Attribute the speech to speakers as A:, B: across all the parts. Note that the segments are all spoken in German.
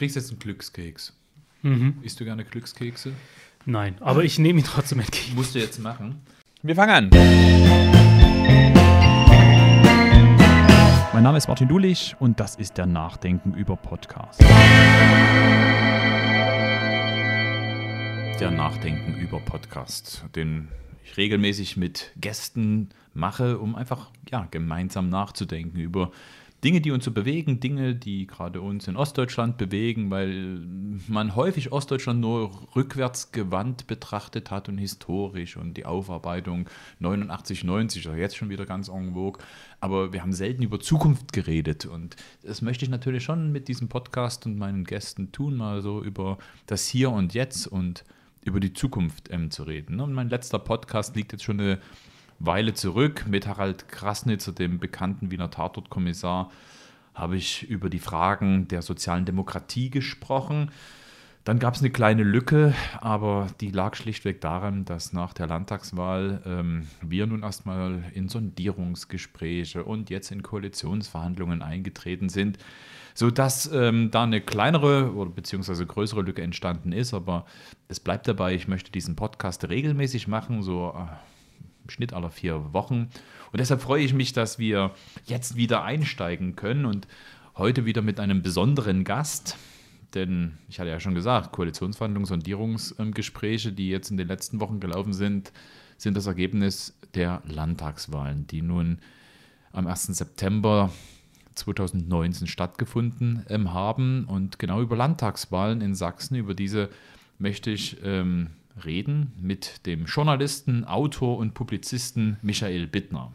A: kriegst jetzt einen Glückskeks.
B: Mhm.
A: Isst du gerne Glückskekse?
B: Nein, aber ich nehme ihn trotzdem entgegen.
A: Musst du jetzt machen. Wir fangen an.
C: Mein Name ist Martin Dulich und das ist der Nachdenken über Podcast.
A: Der Nachdenken über Podcast, den ich regelmäßig mit Gästen mache, um einfach ja, gemeinsam nachzudenken über Dinge, die uns so bewegen, Dinge, die gerade uns in Ostdeutschland bewegen, weil man häufig Ostdeutschland nur rückwärts gewandt betrachtet hat und historisch und die Aufarbeitung 89, 90, also jetzt schon wieder ganz en vogue. Aber wir haben selten über Zukunft geredet und das möchte ich natürlich schon mit diesem Podcast und meinen Gästen tun, mal so über das Hier und Jetzt und über die Zukunft ähm, zu reden. Und mein letzter Podcast liegt jetzt schon eine Weile zurück mit Harald Krasnitzer, dem bekannten Wiener Tatortkommissar, habe ich über die Fragen der sozialen Demokratie gesprochen. Dann gab es eine kleine Lücke, aber die lag schlichtweg daran, dass nach der Landtagswahl ähm, wir nun erstmal in Sondierungsgespräche und jetzt in Koalitionsverhandlungen eingetreten sind, sodass ähm, da eine kleinere oder beziehungsweise größere Lücke entstanden ist. Aber es bleibt dabei, ich möchte diesen Podcast regelmäßig machen, so äh, Schnitt alle vier Wochen. Und deshalb freue ich mich, dass wir jetzt wieder einsteigen können und heute wieder mit einem besonderen Gast. Denn ich hatte ja schon gesagt, Koalitionsverhandlungen, Sondierungsgespräche, die jetzt in den letzten Wochen gelaufen sind, sind das Ergebnis der Landtagswahlen, die nun am 1. September 2019 stattgefunden ähm, haben. Und genau über Landtagswahlen in Sachsen, über diese möchte ich ähm, reden mit dem Journalisten, Autor und Publizisten Michael Bittner.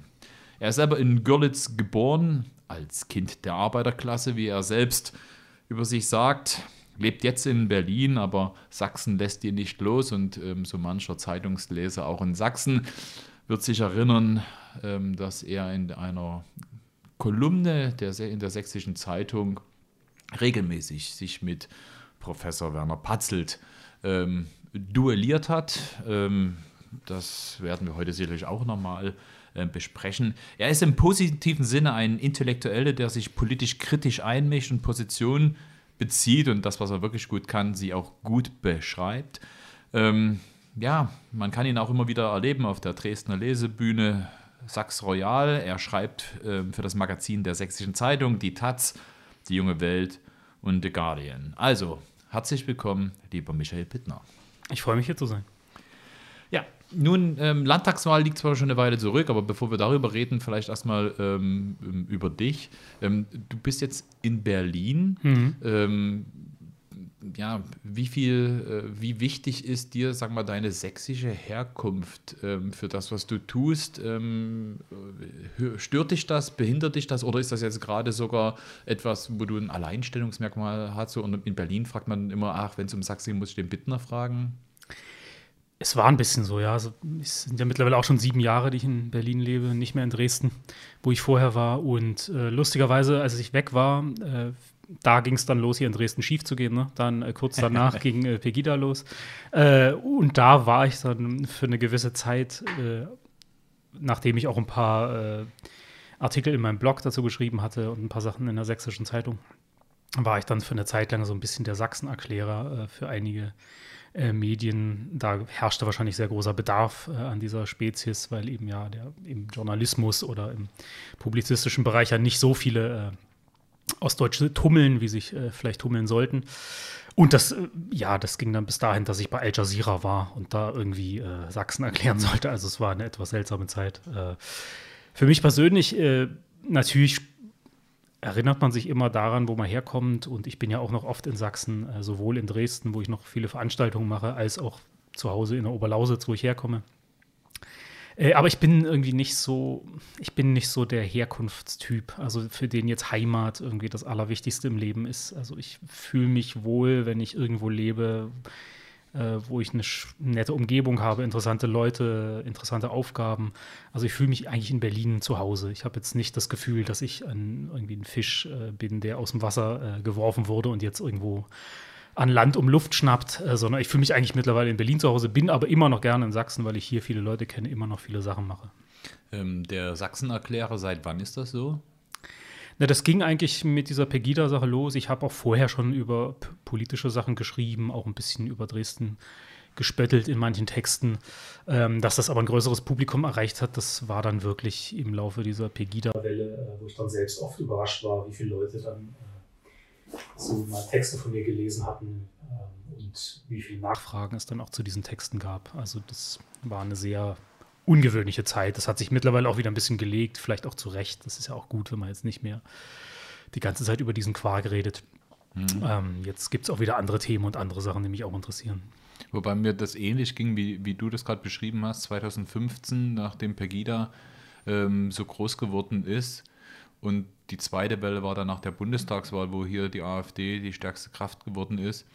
A: Er ist selber in Görlitz geboren, als Kind der Arbeiterklasse, wie er selbst über sich sagt, lebt jetzt in Berlin, aber Sachsen lässt ihn nicht los und ähm, so mancher Zeitungsleser auch in Sachsen wird sich erinnern, ähm, dass er in einer Kolumne der, in der Sächsischen Zeitung regelmäßig sich mit Professor Werner Patzelt ähm, duelliert hat. Ähm, das werden wir heute sicherlich auch nochmal äh, besprechen. Er ist im positiven Sinne ein Intellektueller, der sich politisch kritisch einmischt und Positionen bezieht und das, was er wirklich gut kann, sie auch gut beschreibt. Ähm, ja, man kann ihn auch immer wieder erleben auf der Dresdner Lesebühne Sachs Royal. Er schreibt äh, für das Magazin der Sächsischen Zeitung, die Taz, die Junge Welt und The Guardian. Also, herzlich willkommen, lieber Michael Pittner.
B: Ich freue mich hier zu sein.
A: Ja, nun, ähm, Landtagswahl liegt zwar schon eine Weile zurück, aber bevor wir darüber reden, vielleicht erstmal ähm, über dich. Ähm, du bist jetzt in Berlin.
B: Mhm.
A: Ja, wie viel, äh, wie wichtig ist dir, sag mal, deine sächsische Herkunft ähm, für das, was du tust? Ähm, stört dich das, behindert dich das oder ist das jetzt gerade sogar etwas, wo du ein Alleinstellungsmerkmal hast? Und in Berlin fragt man immer, ach, wenn es um Sachsen geht, muss ich den Bittner fragen.
B: Es war ein bisschen so, ja. Also, es sind ja mittlerweile auch schon sieben Jahre, die ich in Berlin lebe, nicht mehr in Dresden, wo ich vorher war. Und äh, lustigerweise, als ich weg war, äh, da ging es dann los, hier in Dresden schief zu gehen. Ne? Dann äh, kurz danach ging äh, Pegida los. Äh, und da war ich dann für eine gewisse Zeit, äh, nachdem ich auch ein paar äh, Artikel in meinem Blog dazu geschrieben hatte und ein paar Sachen in der Sächsischen Zeitung, war ich dann für eine Zeit lang so ein bisschen der Sachsenerklärer äh, für einige Medien. Da herrschte wahrscheinlich sehr großer Bedarf an dieser Spezies, weil eben ja der, im Journalismus oder im publizistischen Bereich ja nicht so viele Ostdeutsche tummeln, wie sich äh, vielleicht tummeln sollten. Und das, äh, ja, das ging dann bis dahin, dass ich bei Al Jazeera war und da irgendwie äh, Sachsen erklären sollte. Also es war eine etwas seltsame Zeit. Äh, für mich persönlich, äh, natürlich erinnert man sich immer daran, wo man herkommt. Und ich bin ja auch noch oft in Sachsen, sowohl in Dresden, wo ich noch viele Veranstaltungen mache, als auch zu Hause in der Oberlausitz, wo ich herkomme. Äh, aber ich bin irgendwie nicht so, ich bin nicht so der Herkunftstyp, also für den jetzt Heimat irgendwie das Allerwichtigste im Leben ist. Also ich fühle mich wohl, wenn ich irgendwo lebe, äh, wo ich eine nette Umgebung habe, interessante Leute, interessante Aufgaben. Also ich fühle mich eigentlich in Berlin zu Hause. Ich habe jetzt nicht das Gefühl, dass ich ein, irgendwie ein Fisch äh, bin, der aus dem Wasser äh, geworfen wurde und jetzt irgendwo an Land um Luft schnappt, äh, sondern ich fühle mich eigentlich mittlerweile in Berlin zu Hause, bin aber immer noch gerne in Sachsen, weil ich hier viele Leute kenne, immer noch viele Sachen mache.
A: Ähm, der Sachsenerklärer, seit wann ist das so?
B: Na, das ging eigentlich mit dieser Pegida-Sache los. Ich habe auch vorher schon über politische Sachen geschrieben, auch ein bisschen über Dresden gespöttelt in manchen Texten. Ähm, dass das aber ein größeres Publikum erreicht hat, das war dann wirklich im Laufe dieser Pegida-Welle, äh, wo ich dann selbst oft überrascht war, wie viele Leute dann äh, so mal Texte von mir gelesen hatten äh, und wie viele Nachfragen es dann auch zu diesen Texten gab. Also das war eine sehr ungewöhnliche Zeit. Das hat sich mittlerweile auch wieder ein bisschen gelegt, vielleicht auch zu Recht. Das ist ja auch gut, wenn man jetzt nicht mehr die ganze Zeit über diesen Quark redet. Mhm. Ähm, jetzt gibt es auch wieder andere Themen und andere Sachen, die mich auch interessieren.
A: Wobei mir das ähnlich ging, wie, wie du das gerade beschrieben hast, 2015, nachdem Pegida ähm, so groß geworden ist. Und die zweite Welle war dann nach der Bundestagswahl, wo hier die AfD die stärkste Kraft geworden ist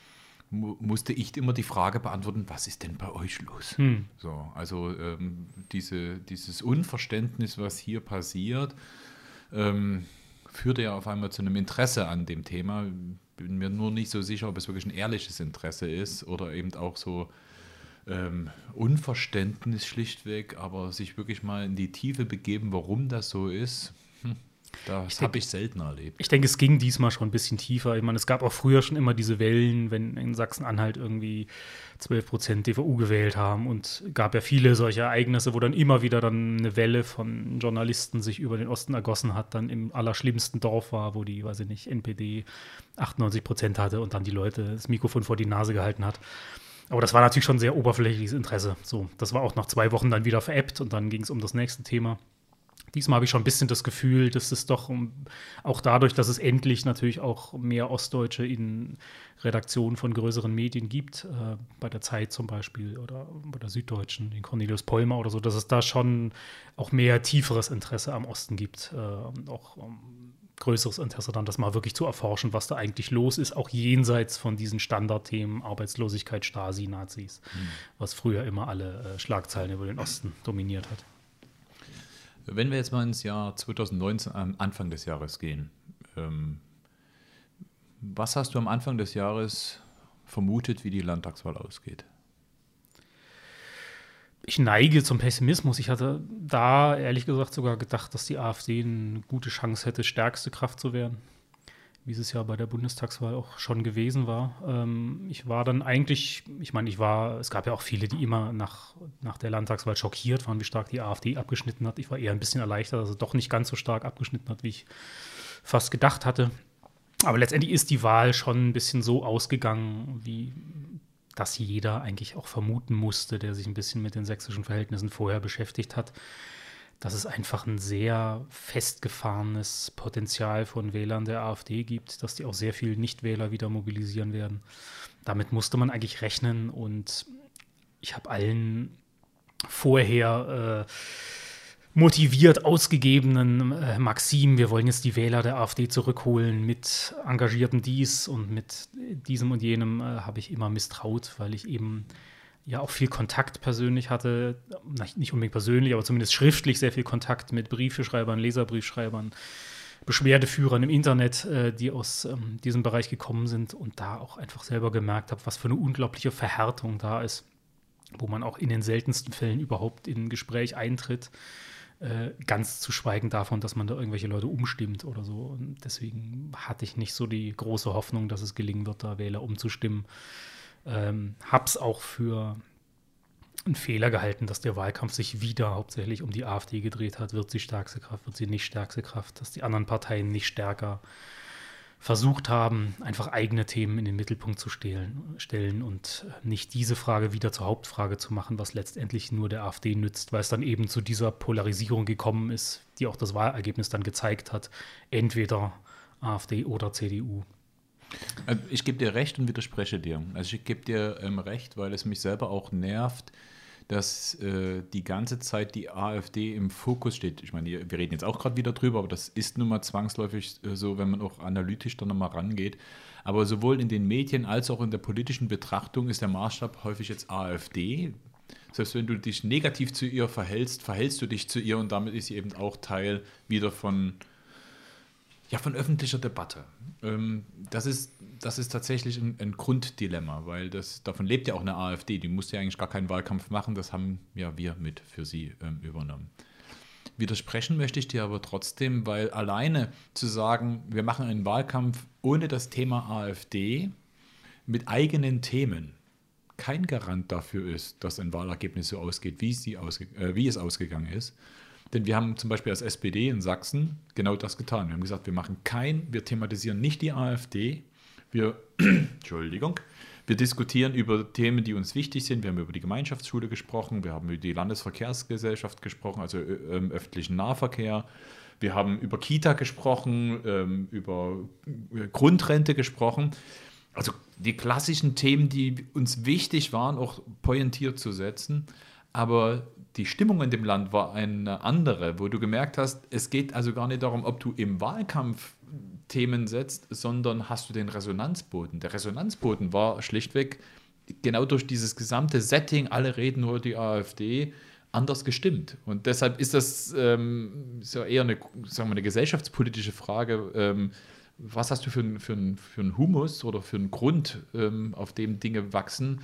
A: musste ich immer die Frage beantworten, was ist denn bei euch los? Hm. So, also ähm, diese, dieses Unverständnis, was hier passiert, ähm, führte ja auf einmal zu einem Interesse an dem Thema. Bin mir nur nicht so sicher, ob es wirklich ein ehrliches Interesse ist oder eben auch so ähm, Unverständnis schlichtweg, aber sich wirklich mal in die Tiefe begeben, warum das so ist. Das habe ich selten erlebt.
B: Ich denke, es ging diesmal schon ein bisschen tiefer. Ich meine, es gab auch früher schon immer diese Wellen, wenn in Sachsen-Anhalt irgendwie 12 Prozent DVU gewählt haben und gab ja viele solche Ereignisse, wo dann immer wieder dann eine Welle von Journalisten sich über den Osten ergossen hat, dann im allerschlimmsten Dorf war, wo die, weiß ich nicht, NPD 98 Prozent hatte und dann die Leute das Mikrofon vor die Nase gehalten hat. Aber das war natürlich schon sehr oberflächliches Interesse. So, das war auch nach zwei Wochen dann wieder veräppt und dann ging es um das nächste Thema. Diesmal habe ich schon ein bisschen das Gefühl, dass es doch auch dadurch, dass es endlich natürlich auch mehr Ostdeutsche in Redaktionen von größeren Medien gibt, äh, bei der Zeit zum Beispiel oder bei der Süddeutschen, den Cornelius Polmer oder so, dass es da schon auch mehr tieferes Interesse am Osten gibt, äh, auch um, größeres Interesse dann, das mal wirklich zu erforschen, was da eigentlich los ist, auch jenseits von diesen Standardthemen Arbeitslosigkeit, Stasi, Nazis, mhm. was früher immer alle äh, Schlagzeilen über den Osten dominiert hat.
A: Wenn wir jetzt mal ins Jahr 2019, am Anfang des Jahres gehen, ähm, was hast du am Anfang des Jahres vermutet, wie die Landtagswahl ausgeht?
B: Ich neige zum Pessimismus. Ich hatte da ehrlich gesagt sogar gedacht, dass die AfD eine gute Chance hätte, stärkste Kraft zu werden wie es ja bei der Bundestagswahl auch schon gewesen war. Ähm, ich war dann eigentlich, ich meine, ich war, es gab ja auch viele, die immer nach, nach der Landtagswahl schockiert waren, wie stark die AfD abgeschnitten hat. Ich war eher ein bisschen erleichtert, dass es doch nicht ganz so stark abgeschnitten hat, wie ich fast gedacht hatte. Aber letztendlich ist die Wahl schon ein bisschen so ausgegangen, wie das jeder eigentlich auch vermuten musste, der sich ein bisschen mit den sächsischen Verhältnissen vorher beschäftigt hat dass es einfach ein sehr festgefahrenes Potenzial von Wählern der AfD gibt, dass die auch sehr viel Nichtwähler wieder mobilisieren werden. Damit musste man eigentlich rechnen und ich habe allen vorher äh, motiviert ausgegebenen äh, Maximen, wir wollen jetzt die Wähler der AfD zurückholen mit engagiertem dies und mit diesem und jenem, äh, habe ich immer misstraut, weil ich eben ja auch viel Kontakt persönlich hatte, nicht unbedingt persönlich, aber zumindest schriftlich sehr viel Kontakt mit Briefeschreibern, Leserbriefschreibern, Beschwerdeführern im Internet, äh, die aus ähm, diesem Bereich gekommen sind und da auch einfach selber gemerkt habe, was für eine unglaubliche Verhärtung da ist, wo man auch in den seltensten Fällen überhaupt in ein Gespräch eintritt. Äh, ganz zu schweigen davon, dass man da irgendwelche Leute umstimmt oder so. Und deswegen hatte ich nicht so die große Hoffnung, dass es gelingen wird, da Wähler umzustimmen. Ähm, hab's auch für einen Fehler gehalten, dass der Wahlkampf sich wieder hauptsächlich um die AfD gedreht hat. Wird sie stärkste Kraft, wird sie nicht stärkste Kraft, dass die anderen Parteien nicht stärker versucht haben, einfach eigene Themen in den Mittelpunkt zu stellen, stellen und nicht diese Frage wieder zur Hauptfrage zu machen, was letztendlich nur der AfD nützt, weil es dann eben zu dieser Polarisierung gekommen ist, die auch das Wahlergebnis dann gezeigt hat, entweder AfD oder CDU.
A: Äh, ich gebe dir recht und widerspreche dir. Also ich gebe dir ähm, recht, weil es mich selber auch nervt, dass äh, die ganze Zeit die AfD im Fokus steht. Ich meine, wir reden jetzt auch gerade wieder drüber, aber das ist nun mal zwangsläufig äh, so, wenn man auch analytisch da nochmal rangeht. Aber sowohl in den Medien als auch in der politischen Betrachtung ist der Maßstab häufig jetzt AfD. Selbst wenn du dich negativ zu ihr verhältst, verhältst du dich zu ihr und damit ist sie eben auch Teil wieder von ja, von öffentlicher Debatte. Ähm, das, ist, das ist tatsächlich ein, ein, Grunddilemma, weil das, davon lebt ja auch eine AfD. Die musste ja eigentlich gar keinen Wahlkampf machen, das haben ja wir mit für sie ähm, übernommen. Widersprechen möchte ich dir aber trotzdem, weil alleine zu sagen, wir machen einen Wahlkampf ohne das Thema AfD mit eigenen Themen, kein Garant dafür ist, dass ein Wahlergebnis so ausgeht, wie es, ausge äh, wie es ausgegangen ist. Denn wir haben zum Beispiel als SPD in Sachsen genau das getan. Wir haben gesagt, wir machen kein, wir thematisieren nicht die AfD. Wir, Entschuldigung, wir diskutieren über Themen, die uns wichtig sind. Wir haben über die Gemeinschaftsschule gesprochen, wir haben über die Landesverkehrsgesellschaft gesprochen, also äh, ähm, öffentlichen Nahverkehr. Wir haben über Kita gesprochen, ähm, über äh, Grundrente gesprochen. Also die klassischen Themen, die uns wichtig waren, auch pointiert zu setzen. Aber die Stimmung in dem Land war eine andere, wo du gemerkt hast, es geht also gar nicht darum, ob du im Wahlkampf Themen setzt, sondern hast du den Resonanzboden. Der Resonanzboden war schlichtweg genau durch dieses gesamte Setting, alle reden nur die AfD, anders gestimmt. Und deshalb ist das ähm, so eher eine, sagen wir, eine gesellschaftspolitische Frage. Ähm, was hast du für, für, für einen Humus oder für einen Grund, ähm, auf dem Dinge wachsen?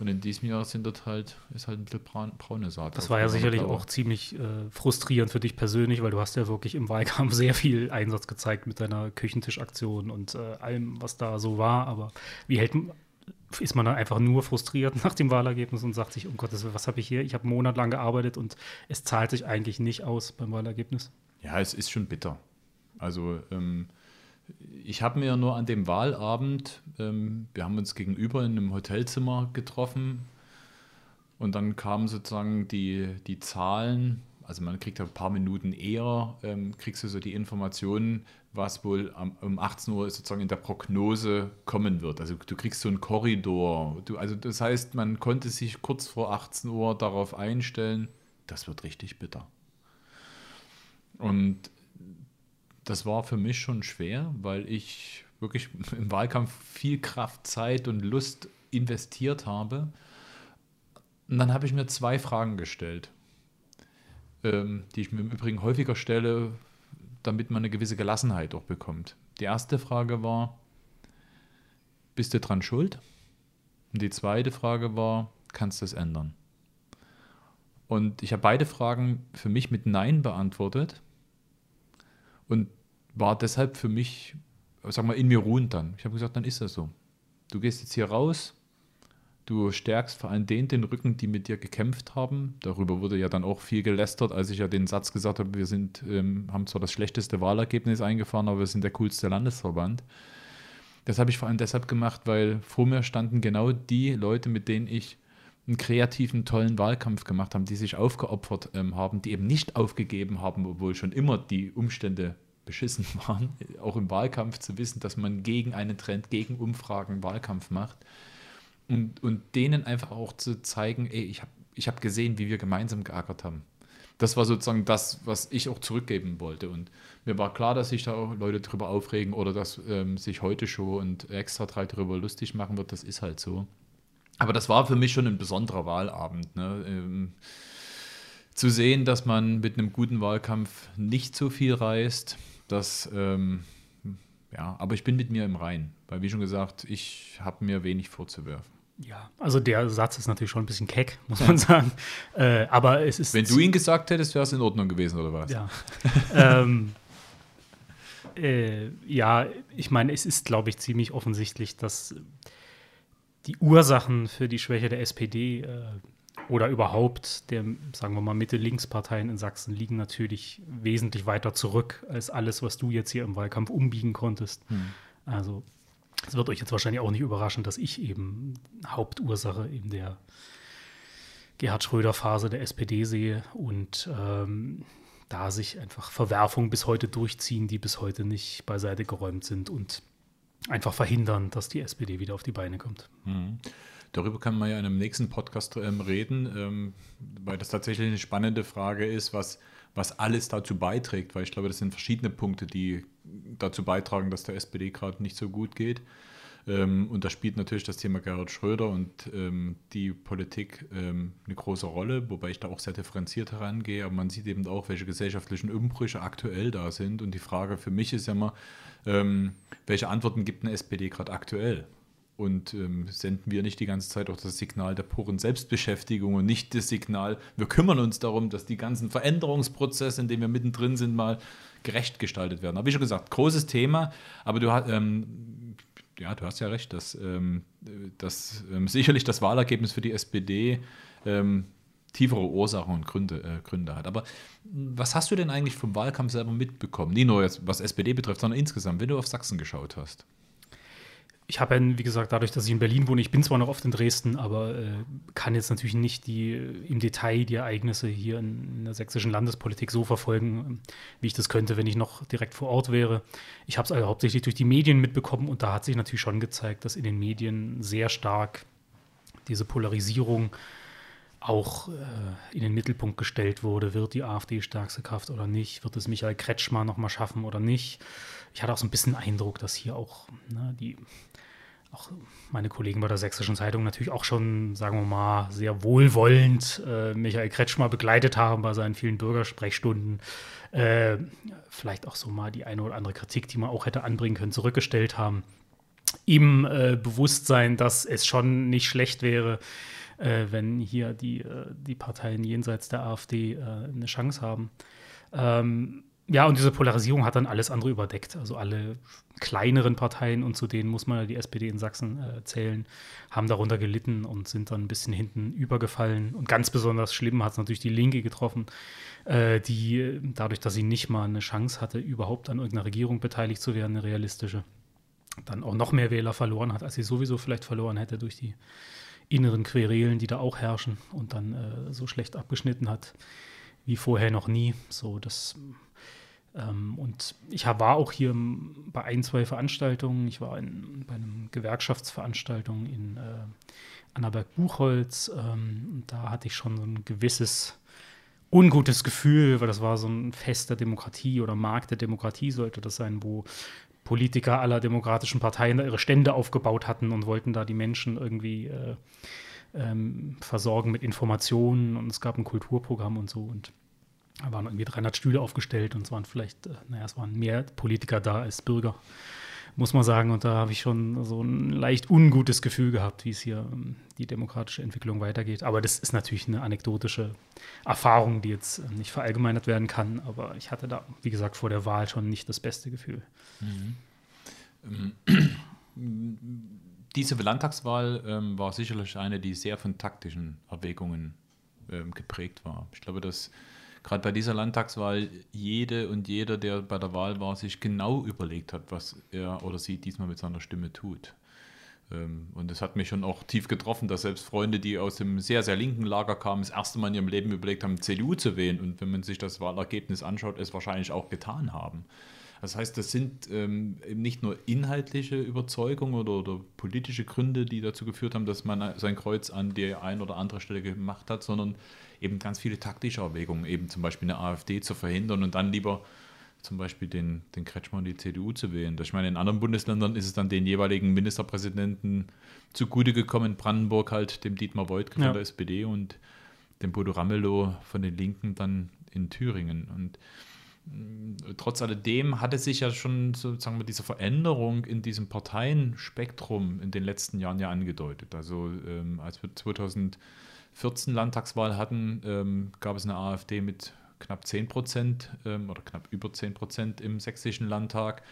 A: Und in diesem Jahr sind das halt, ist halt ein bisschen braun, braune Saat.
B: Das war ja sicherlich auch ziemlich äh, frustrierend für dich persönlich, weil du hast ja wirklich im Wahlkampf sehr viel Einsatz gezeigt mit deiner Küchentischaktion und äh, allem, was da so war. Aber wie hält ist man dann einfach nur frustriert nach dem Wahlergebnis und sagt sich, um Gottes Willen, was habe ich hier? Ich habe monatelang gearbeitet und es zahlt sich eigentlich nicht aus beim Wahlergebnis.
A: Ja, es ist schon bitter. Also ähm, ich habe mir nur an dem Wahlabend, ähm, wir haben uns gegenüber in einem Hotelzimmer getroffen und dann kamen sozusagen die, die Zahlen, also man kriegt ja ein paar Minuten eher, ähm, kriegst du so die Informationen, was wohl am, um 18 Uhr sozusagen in der Prognose kommen wird. Also du kriegst so einen Korridor. Du, also das heißt, man konnte sich kurz vor 18 Uhr darauf einstellen, das wird richtig bitter. Und das war für mich schon schwer, weil ich wirklich im Wahlkampf viel Kraft, Zeit und Lust investiert habe. Und dann habe ich mir zwei Fragen gestellt, ähm, die ich mir im Übrigen häufiger stelle, damit man eine gewisse Gelassenheit auch bekommt. Die erste Frage war, bist du dran schuld? Und die zweite Frage war, kannst du es ändern? Und ich habe beide Fragen für mich mit Nein beantwortet. Und war deshalb für mich, sag mal, in mir ruhend dann. Ich habe gesagt, dann ist das so. Du gehst jetzt hier raus, du stärkst vor allem den den Rücken, die mit dir gekämpft haben. Darüber wurde ja dann auch viel gelästert, als ich ja den Satz gesagt habe, wir sind, ähm, haben zwar das schlechteste Wahlergebnis eingefahren, aber wir sind der coolste Landesverband. Das habe ich vor allem deshalb gemacht, weil vor mir standen genau die Leute, mit denen ich einen kreativen, tollen Wahlkampf gemacht habe, die sich aufgeopfert ähm, haben, die eben nicht aufgegeben haben, obwohl schon immer die Umstände beschissen waren, auch im Wahlkampf zu wissen, dass man gegen einen Trend, gegen Umfragen Wahlkampf macht und, und denen einfach auch zu zeigen, ey, ich habe ich hab gesehen, wie wir gemeinsam geackert haben. Das war sozusagen das, was ich auch zurückgeben wollte. Und mir war klar, dass sich da auch Leute drüber aufregen oder dass ähm, sich heute Show und extra drei darüber lustig machen wird. Das ist halt so. Aber das war für mich schon ein besonderer Wahlabend. Ne? Ähm, zu sehen, dass man mit einem guten Wahlkampf nicht so viel reißt, das, ähm, ja, aber ich bin mit mir im Rein, weil wie schon gesagt, ich habe mir wenig vorzuwerfen.
B: Ja, also der Satz ist natürlich schon ein bisschen keck, muss man sagen. Äh, aber es ist.
A: Wenn du ihn gesagt hättest, wäre es in Ordnung gewesen, oder was?
B: Ja. ähm, äh, ja, ich meine, es ist, glaube ich, ziemlich offensichtlich, dass die Ursachen für die Schwäche der SPD äh, oder überhaupt der, sagen wir mal, Mitte-Links-Parteien in Sachsen liegen natürlich wesentlich weiter zurück als alles, was du jetzt hier im Wahlkampf umbiegen konntest. Hm. Also es wird euch jetzt wahrscheinlich auch nicht überraschen, dass ich eben Hauptursache in der Gerhard Schröder-Phase der SPD sehe und ähm, da sich einfach Verwerfungen bis heute durchziehen, die bis heute nicht beiseite geräumt sind und einfach verhindern, dass die SPD wieder auf die Beine kommt.
A: Mhm. Darüber kann man ja in einem nächsten Podcast ähm, reden, ähm, weil das tatsächlich eine spannende Frage ist, was, was alles dazu beiträgt, weil ich glaube, das sind verschiedene Punkte, die dazu beitragen, dass der SPD gerade nicht so gut geht. Ähm, und da spielt natürlich das Thema Gerhard Schröder und ähm, die Politik ähm, eine große Rolle, wobei ich da auch sehr differenziert herangehe. Aber man sieht eben auch, welche gesellschaftlichen Umbrüche aktuell da sind. Und die Frage für mich ist ja immer, ähm, welche Antworten gibt eine SPD gerade aktuell? Und ähm, senden wir nicht die ganze Zeit auch das Signal der puren Selbstbeschäftigung und nicht das Signal, wir kümmern uns darum, dass die ganzen Veränderungsprozesse, in denen wir mittendrin sind, mal gerecht gestaltet werden. Aber wie schon gesagt, großes Thema, aber du hast, ähm, ja, du hast ja recht, dass, ähm, dass ähm, sicherlich das Wahlergebnis für die SPD ähm, tiefere Ursachen und Gründe, äh, Gründe hat. Aber was hast du denn eigentlich vom Wahlkampf selber mitbekommen? Nicht nur jetzt, was SPD betrifft, sondern insgesamt, wenn du auf Sachsen geschaut hast
B: ich habe ja, wie gesagt, dadurch, dass ich in Berlin wohne, ich bin zwar noch oft in Dresden, aber äh, kann jetzt natürlich nicht die, im Detail die Ereignisse hier in, in, der sächsischen Landespolitik so verfolgen, wie ich das könnte, wenn ich noch direkt vor Ort wäre. Ich habe es also hauptsächlich durch die Medien mitbekommen und da hat sich natürlich schon gezeigt, dass in den Medien sehr stark diese Polarisierung auch äh, in den Mittelpunkt gestellt wurde. Wird die AfD stärkste Kraft oder nicht? Wird es Michael Kretschmer nochmal schaffen oder nicht? Ich hatte auch so ein bisschen Eindruck, dass hier auch ne, die auch meine Kollegen bei der Sächsischen Zeitung natürlich auch schon, sagen wir mal, sehr wohlwollend äh, Michael Kretschmer begleitet haben bei seinen vielen Bürgersprechstunden. Äh, vielleicht auch so mal die eine oder andere Kritik, die man auch hätte anbringen können, zurückgestellt haben. Ihm äh, Bewusstsein, dass es schon nicht schlecht wäre, äh, wenn hier die, äh, die Parteien jenseits der AfD äh, eine Chance haben. Ähm, ja, und diese Polarisierung hat dann alles andere überdeckt. Also alle kleineren Parteien, und zu denen muss man ja die SPD in Sachsen äh, zählen, haben darunter gelitten und sind dann ein bisschen hinten übergefallen. Und ganz besonders schlimm hat es natürlich die Linke getroffen, äh, die dadurch, dass sie nicht mal eine Chance hatte, überhaupt an irgendeiner Regierung beteiligt zu werden, eine realistische, dann auch noch mehr Wähler verloren hat, als sie sowieso vielleicht verloren hätte durch die inneren Querelen, die da auch herrschen und dann äh, so schlecht abgeschnitten hat wie vorher noch nie. So, das ähm, und ich war auch hier bei ein, zwei Veranstaltungen. Ich war in, bei einer Gewerkschaftsveranstaltung in äh, Annaberg-Buchholz. Ähm, da hatte ich schon so ein gewisses ungutes Gefühl, weil das war so ein Fest der Demokratie oder Markt der Demokratie sollte das sein, wo Politiker aller demokratischen Parteien da ihre Stände aufgebaut hatten und wollten da die Menschen irgendwie äh, ähm, versorgen mit Informationen und es gab ein Kulturprogramm und so. Und da waren irgendwie 300 Stühle aufgestellt und es waren vielleicht, äh, naja, es waren mehr Politiker da als Bürger, muss man sagen. Und da habe ich schon so ein leicht ungutes Gefühl gehabt, wie es hier ähm, die demokratische Entwicklung weitergeht. Aber das ist natürlich eine anekdotische Erfahrung, die jetzt äh, nicht verallgemeinert werden kann. Aber ich hatte da, wie gesagt, vor der Wahl schon nicht das beste Gefühl.
A: Mhm. Diese Landtagswahl ähm, war sicherlich eine, die sehr von taktischen Erwägungen ähm, geprägt war. Ich glaube, dass gerade bei dieser Landtagswahl jede und jeder, der bei der Wahl war, sich genau überlegt hat, was er oder sie diesmal mit seiner Stimme tut. Ähm, und es hat mich schon auch tief getroffen, dass selbst Freunde, die aus dem sehr, sehr linken Lager kamen, das erste Mal in ihrem Leben überlegt haben, CDU zu wählen. Und wenn man sich das Wahlergebnis anschaut, es wahrscheinlich auch getan haben. Das heißt, das sind ähm, nicht nur inhaltliche Überzeugungen oder, oder, politische Gründe, die dazu geführt haben, dass man sein Kreuz an die ein oder andere Stelle gemacht hat, sondern eben ganz viele taktische Erwägungen, eben zum Beispiel eine AfD zu verhindern und dann lieber zum Beispiel den, den Kretschmer und die CDU zu wählen. Ich meine, in anderen Bundesländern ist es dann den jeweiligen Ministerpräsidenten zugute gekommen. Brandenburg halt dem Dietmar Woidke ja. von der SPD und dem Bodo Ramelow von den Linken dann in Thüringen. Und mm, trotz alledem hatte sich ja schon sozusagen diese Veränderung in diesem Parteienspektrum in den letzten Jahren ja angedeutet. Also ähm, als wir 2000 14 Landtagswahl hatten, ähm, gab es eine AfD mit knapp 10 Prozent ähm, oder knapp über 10 Prozent im sächsischen Landtag.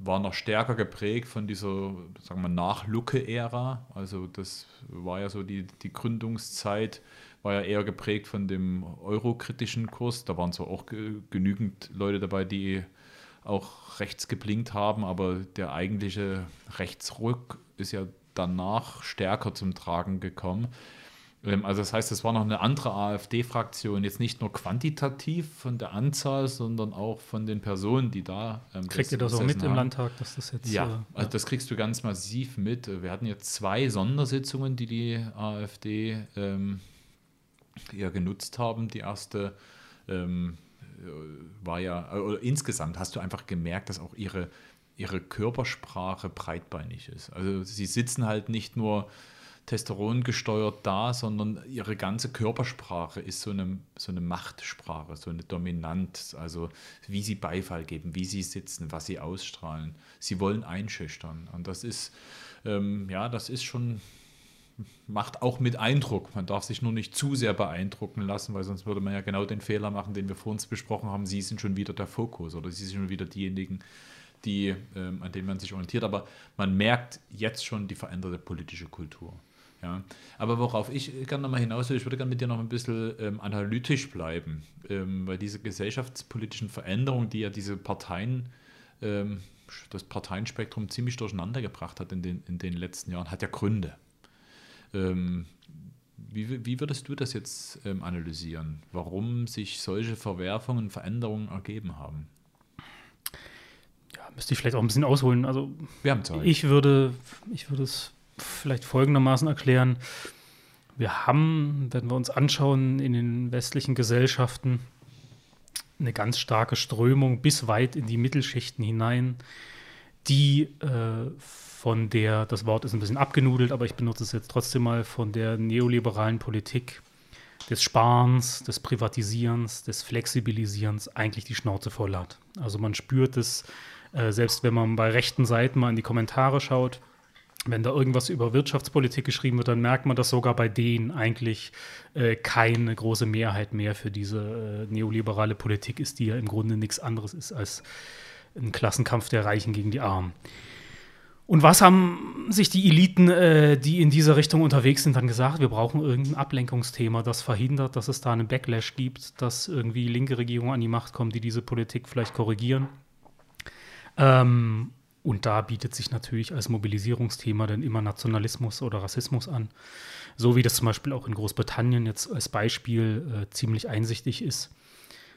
A: War noch stärker geprägt von dieser, sagen wir, Nach-Lucke-Ära. Also das war ja so die, die Gründungszeit, war ja eher geprägt von dem eurokritischen Kurs. Da waren zwar auch genügend Leute dabei, die auch rechts geblinkt haben, aber der eigentliche Rechtsruck ist ja danach stärker zum Tragen gekommen. Ähm, also das heißt, es war noch eine andere AfD-Fraktion, jetzt nicht nur quantitativ von der Anzahl, sondern auch von den Personen, die da
B: ähm, Kriegt ihr das auch mit haben. im Landtag, dass das jetzt...
A: Ja, äh, also das kriegst du ganz massiv mit. Wir hatten jetzt zwei Sondersitzungen, die die AfD ähm, ja genutzt haben. Die erste ähm, war ja, oder insgesamt hast du einfach gemerkt, dass auch ihre, ihre Körpersprache breitbeinig ist. Also sie sitzen halt nicht nur Testosteron gesteuert da, sondern ihre ganze Körpersprache ist so eine, so eine Machtsprache, so eine Dominanz. Also wie sie Beifall geben, wie sie sitzen, was sie ausstrahlen. Sie wollen einschüchtern. Und das ist ähm, ja, das ist schon, macht auch mit Eindruck. Man darf sich nur nicht zu sehr beeindrucken lassen, weil sonst würde man ja genau den Fehler machen, den wir vor uns besprochen haben. Sie sind schon wieder der Fokus oder sie sind schon wieder diejenigen, die, ähm, an denen man sich orientiert. Aber man merkt jetzt schon die veränderte politische Kultur. Ja, aber worauf ich gerne nochmal hinaus will, ich würde gerne mit dir noch ein bisschen ähm, analytisch bleiben, ähm, weil diese gesellschaftspolitischen Veränderungen, die ja diese Parteien, ähm, das Parteienspektrum ziemlich durcheinander gebracht hat in den, in den letzten Jahren, hat ja Gründe. Ähm, wie, wie, würdest du das jetzt ähm, analysieren? Warum sich solche Verwerfungen, Veränderungen ergeben haben?
B: Ja, müsste ich vielleicht auch ein bisschen ausholen. Also,
A: Wir haben Zeit.
B: Ich würde, ich würde es vielleicht folgendermaßen erklären. Wir haben, wenn wir uns anschauen, in den westlichen Gesellschaften eine ganz starke Strömung bis weit in die Mittelschichten hinein, die äh, von der, das Wort ist ein bisschen abgenudelt, aber ich benutze es jetzt trotzdem mal, von der neoliberalen Politik des Sparens, des Privatisierens, des Flexibilisierens eigentlich die Schnauze voll hat. Also man spürt es, äh, selbst wenn man bei rechten Seiten mal in die Kommentare schaut, wenn da irgendwas über Wirtschaftspolitik geschrieben wird, dann merkt man, dass sogar bei denen eigentlich äh, keine große Mehrheit mehr für diese äh, neoliberale Politik ist, die ja im Grunde nichts anderes ist als ein Klassenkampf der Reichen gegen die Armen. Und was haben sich die Eliten, äh, die in dieser Richtung unterwegs sind, dann gesagt? Wir brauchen irgendein Ablenkungsthema, das verhindert, dass es da einen Backlash gibt, dass irgendwie linke Regierungen an die Macht kommen, die diese Politik vielleicht korrigieren. Ähm, und da bietet sich natürlich als Mobilisierungsthema dann immer Nationalismus oder Rassismus an. So wie das zum Beispiel auch in Großbritannien jetzt als Beispiel äh, ziemlich einsichtig ist.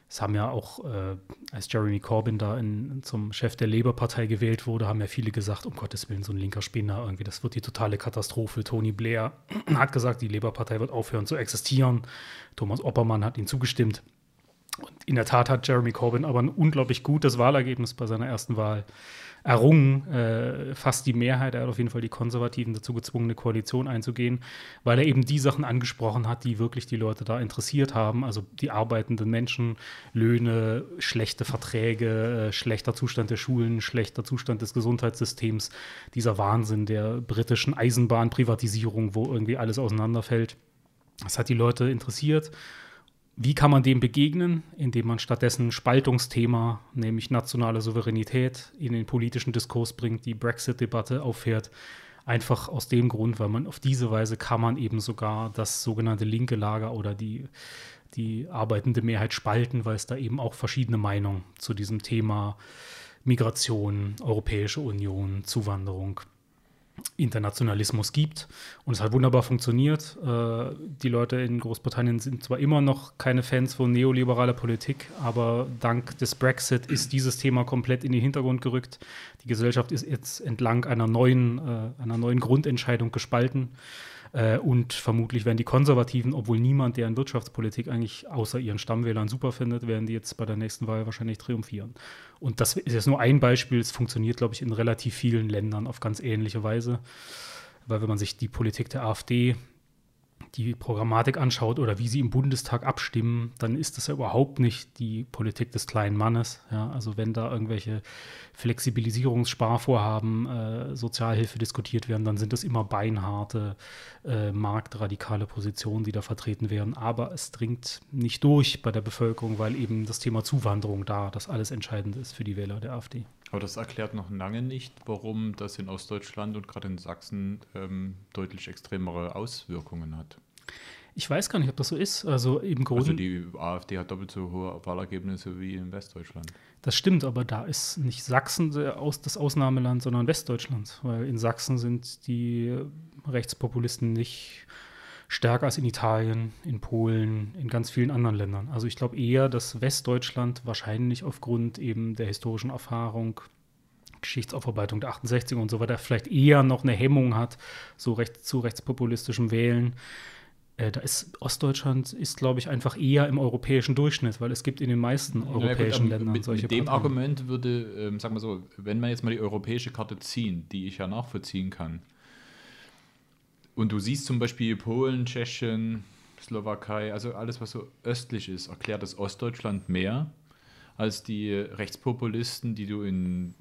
B: Es haben ja auch, äh, als Jeremy Corbyn da in, zum Chef der Labour-Partei gewählt wurde, haben ja viele gesagt, um Gottes Willen, so ein linker Spinner irgendwie, das wird die totale Katastrophe. Tony Blair hat gesagt, die Labour-Partei wird aufhören zu existieren. Thomas Oppermann hat ihm zugestimmt. Und in der Tat hat Jeremy Corbyn aber ein unglaublich gutes Wahlergebnis bei seiner ersten Wahl errungen, äh, fast die Mehrheit. Er hat auf jeden Fall die Konservativen dazu gezwungen, eine Koalition einzugehen, weil er eben die Sachen angesprochen hat, die wirklich die Leute da interessiert haben. Also die arbeitenden Menschen, Löhne, schlechte Verträge, äh, schlechter Zustand der Schulen, schlechter Zustand des Gesundheitssystems, dieser Wahnsinn der britischen Eisenbahnprivatisierung, wo irgendwie alles auseinanderfällt. Das hat die Leute interessiert. Wie kann man dem begegnen? Indem man stattdessen Spaltungsthema, nämlich nationale Souveränität, in den politischen Diskurs bringt, die Brexit-Debatte auffährt. Einfach aus dem Grund, weil man auf diese Weise kann man eben sogar das sogenannte linke Lager oder die, die arbeitende Mehrheit spalten, weil es da eben auch verschiedene Meinungen zu diesem Thema Migration, Europäische Union, Zuwanderung Internationalismus gibt. Und es hat wunderbar funktioniert. Äh, die Leute in Großbritannien sind zwar immer noch keine Fans von neoliberaler Politik, aber dank des Brexit ist dieses Thema komplett in den Hintergrund gerückt. Die Gesellschaft ist jetzt entlang einer neuen, äh, einer neuen Grundentscheidung gespalten. Äh, und vermutlich werden die Konservativen, obwohl niemand, der in Wirtschaftspolitik eigentlich außer ihren Stammwählern super findet, werden die jetzt bei der nächsten Wahl wahrscheinlich triumphieren. Und das ist jetzt nur ein Beispiel. Es funktioniert, glaube ich, in relativ vielen Ländern auf ganz ähnliche Weise. Weil wenn man sich die Politik der AfD die Programmatik anschaut oder wie sie im Bundestag abstimmen, dann ist das ja überhaupt nicht die Politik des kleinen Mannes. Ja, also wenn da irgendwelche Flexibilisierungssparvorhaben, äh, Sozialhilfe diskutiert werden, dann sind das immer beinharte, äh, marktradikale Positionen, die da vertreten werden. Aber es dringt nicht durch bei der Bevölkerung, weil eben das Thema Zuwanderung da das alles entscheidend ist für die Wähler der AfD.
A: Aber das erklärt noch lange nicht, warum das in Ostdeutschland und gerade in Sachsen ähm, deutlich extremere Auswirkungen hat.
B: Ich weiß gar nicht, ob das so ist. Also im Grunde. Also
A: die AfD hat doppelt so hohe Wahlergebnisse wie in Westdeutschland.
B: Das stimmt, aber da ist nicht Sachsen das Ausnahmeland, sondern Westdeutschland. Weil in Sachsen sind die Rechtspopulisten nicht stärker als in Italien, in Polen, in ganz vielen anderen Ländern. Also ich glaube eher, dass Westdeutschland wahrscheinlich aufgrund eben der historischen Erfahrung, Geschichtsaufarbeitung der 68er und so weiter, vielleicht eher noch eine Hemmung hat, so recht, zu rechtspopulistischem Wählen. Äh, da ist Ostdeutschland ist, glaube ich, einfach eher im europäischen Durchschnitt, weil es gibt in den meisten europäischen ja, gut, Ländern
A: mit,
B: solche
A: Mit dem Parteien. Argument würde, ähm, sagen wir so, wenn wir jetzt mal die europäische Karte ziehen, die ich ja nachvollziehen kann, und du siehst zum Beispiel Polen, Tschechien, Slowakei, also alles, was so östlich ist, erklärt das Ostdeutschland mehr als die Rechtspopulisten, die du in